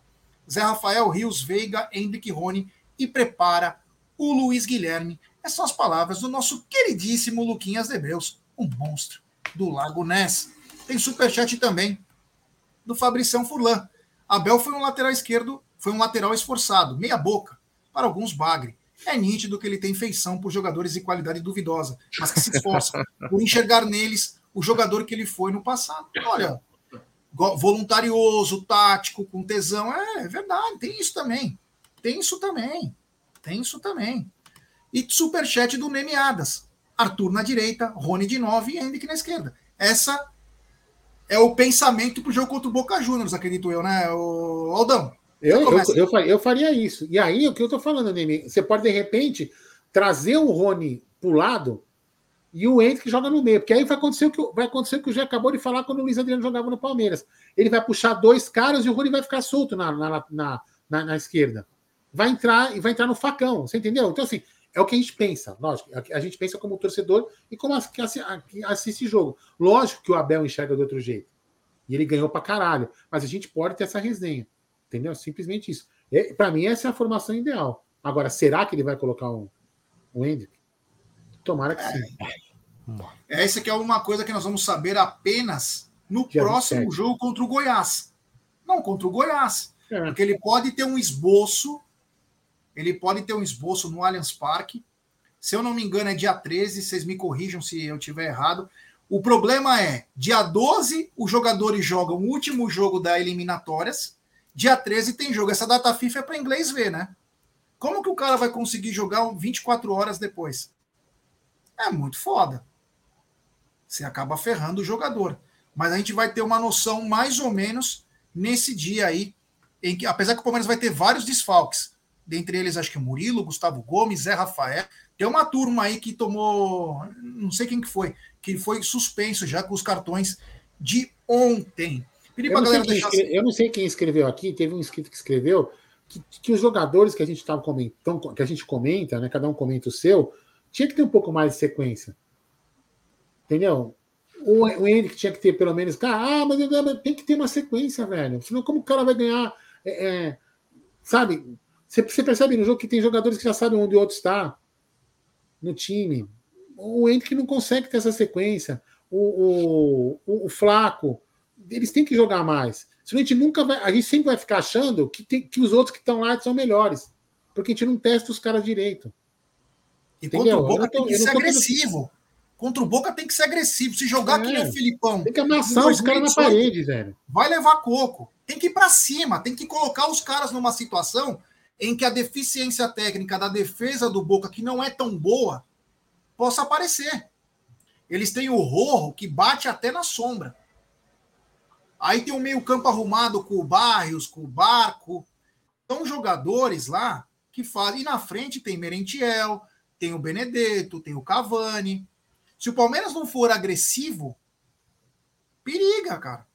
Zé Rafael Rios Veiga, Hendrick Rony e prepara o Luiz Guilherme. Essas são as palavras do nosso queridíssimo Luquinhas Debeus, o monstro do Lago Ness. Tem superchat também do Fabricião Furlan. Abel foi um lateral esquerdo foi um lateral esforçado, meia boca, para alguns bagre. É nítido que ele tem feição por jogadores de qualidade duvidosa, mas que se esforçam por enxergar neles o jogador que ele foi no passado. Olha, voluntarioso, tático, com tesão. É, é verdade, tem isso também. Tem isso também. Tem isso também. E superchat do Nemiadas. Arthur na direita, Rony de 9 e Henrique na esquerda. Essa é o pensamento pro jogo contra o Boca Juniors, acredito eu, né, o Aldão? Eu, eu, eu, eu, faria isso. E aí, o que eu tô falando, Nemi, você pode, de repente, trazer o Rony pro lado e o Henrique joga no meio, porque aí vai acontecer o que vai acontecer o que o Gé acabou de falar quando o Luiz Adriano jogava no Palmeiras. Ele vai puxar dois caras e o Rony vai ficar solto na, na, na, na, na esquerda. Vai entrar e vai entrar no facão, você entendeu? Então, assim, é o que a gente pensa, lógico. A gente pensa como torcedor e como que assiste jogo. Lógico que o Abel enxerga do outro jeito. E ele ganhou pra caralho. Mas a gente pode ter essa resenha. Entendeu? Simplesmente isso. Para mim, essa é a formação ideal. Agora, será que ele vai colocar um, um Hendrick? Tomara que sim. É, essa aqui é uma coisa que nós vamos saber apenas no Dia próximo jogo contra o Goiás. Não, contra o Goiás. É. Porque ele pode ter um esboço, ele pode ter um esboço no Allianz Parque. Se eu não me engano, é dia 13, vocês me corrijam se eu tiver errado. O problema é, dia 12, os jogadores jogam o último jogo da eliminatórias. Dia 13 tem jogo. Essa data FIFA é para inglês ver, né? Como que o cara vai conseguir jogar 24 horas depois? É muito foda. Você acaba ferrando o jogador. Mas a gente vai ter uma noção mais ou menos nesse dia aí, em que, apesar que o Palmeiras vai ter vários desfalques, dentre eles acho que o Murilo, Gustavo Gomes, Zé Rafael, tem uma turma aí que tomou, não sei quem que foi, que foi suspenso já com os cartões de ontem. Eu não, deixar... escreve, eu não, sei quem escreveu aqui, teve um inscrito que escreveu que, que os jogadores que a gente estava comentando, que a gente comenta, né, cada um comenta o seu, tinha que ter um pouco mais de sequência. Entendeu? O, o Henrique tinha que ter pelo menos. Cara, ah, mas tem que ter uma sequência, velho. Senão, como o cara vai ganhar? É, é, sabe? Você, você percebe no jogo que tem jogadores que já sabem onde o outro está no time. O Henrique não consegue ter essa sequência. O, o, o, Flaco, eles têm que jogar mais. Senão a gente nunca vai. A gente sempre vai ficar achando que, tem, que os outros que estão lá são melhores. Porque a gente não testa os caras direito. E Entendeu? contra o Boca tô, tem que ser agressivo. Contra o Boca tem que ser agressivo. Se jogar é. que nem o Filipão. Tem que amassar os caras na parede, velho. Vai levar coco. Tem que ir para cima. Tem que colocar os caras numa situação em que a deficiência técnica da defesa do Boca, que não é tão boa, possa aparecer. Eles têm o Rorro que bate até na sombra. Aí tem o meio-campo arrumado com o Barrios, com o Barco. São jogadores lá que fazem. E na frente tem Merentiel, tem o Benedetto, tem o Cavani. Se o Palmeiras não for agressivo, periga, cara.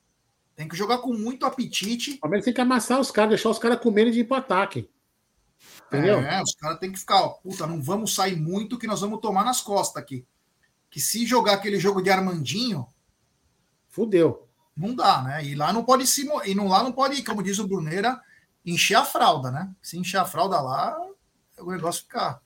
Tem que jogar com muito apetite. O Palmeiras tem que amassar os caras, deixar os caras comendo de ir pro ataque. Entendeu? É, os caras tem que ficar, ó, puta, não vamos sair muito que nós vamos tomar nas costas aqui. Que se jogar aquele jogo de Armandinho. Fudeu. Não dá, né? E lá não pode se. E não, lá não pode, como diz o Bruneira, encher a fralda, né? Se encher a fralda lá, o negócio fica.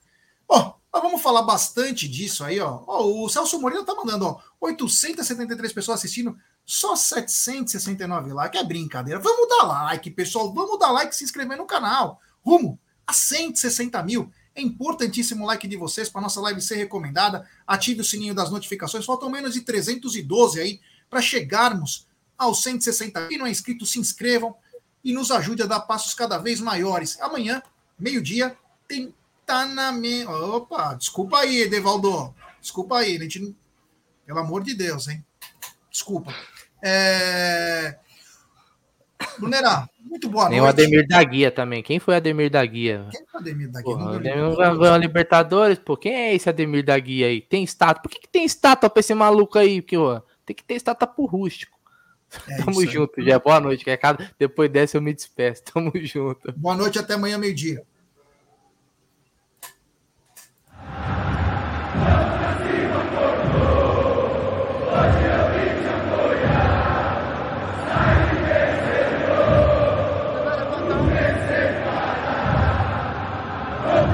Bom, mas vamos falar bastante disso aí, ó. ó o Celso Moreira tá mandando, ó, 873 pessoas assistindo, só 769 likes. É brincadeira. Vamos dar like, pessoal. Vamos dar like e se inscrever no canal. Rumo a 160 mil. É importantíssimo o like de vocês para nossa live ser recomendada. Ative o sininho das notificações. Faltam menos de 312 aí para chegarmos aos 160. Quem não é inscrito, se inscrevam e nos ajude a dar passos cada vez maiores. Amanhã, meio-dia, tem tá na minha. Opa, desculpa aí, Edevaldo. Desculpa aí, a gente. Pelo amor de Deus, hein? Desculpa. É... Brunera, muito boa noite. Tem o Ademir da Guia também. Quem foi Ademir da Guia? Quem foi Ademir da Guia? Porra, Ademir ganhou Libertadores, pô. Quem é esse Ademir da Guia aí? Tem estátua. Por que, que tem estátua pra esse maluco aí? Porque, ó, tem que ter estátua pro rústico. É Tamo junto, já. Boa noite. Que é cada... Depois dessa eu me despeço. Tamo junto. Boa noite, até amanhã, meio-dia.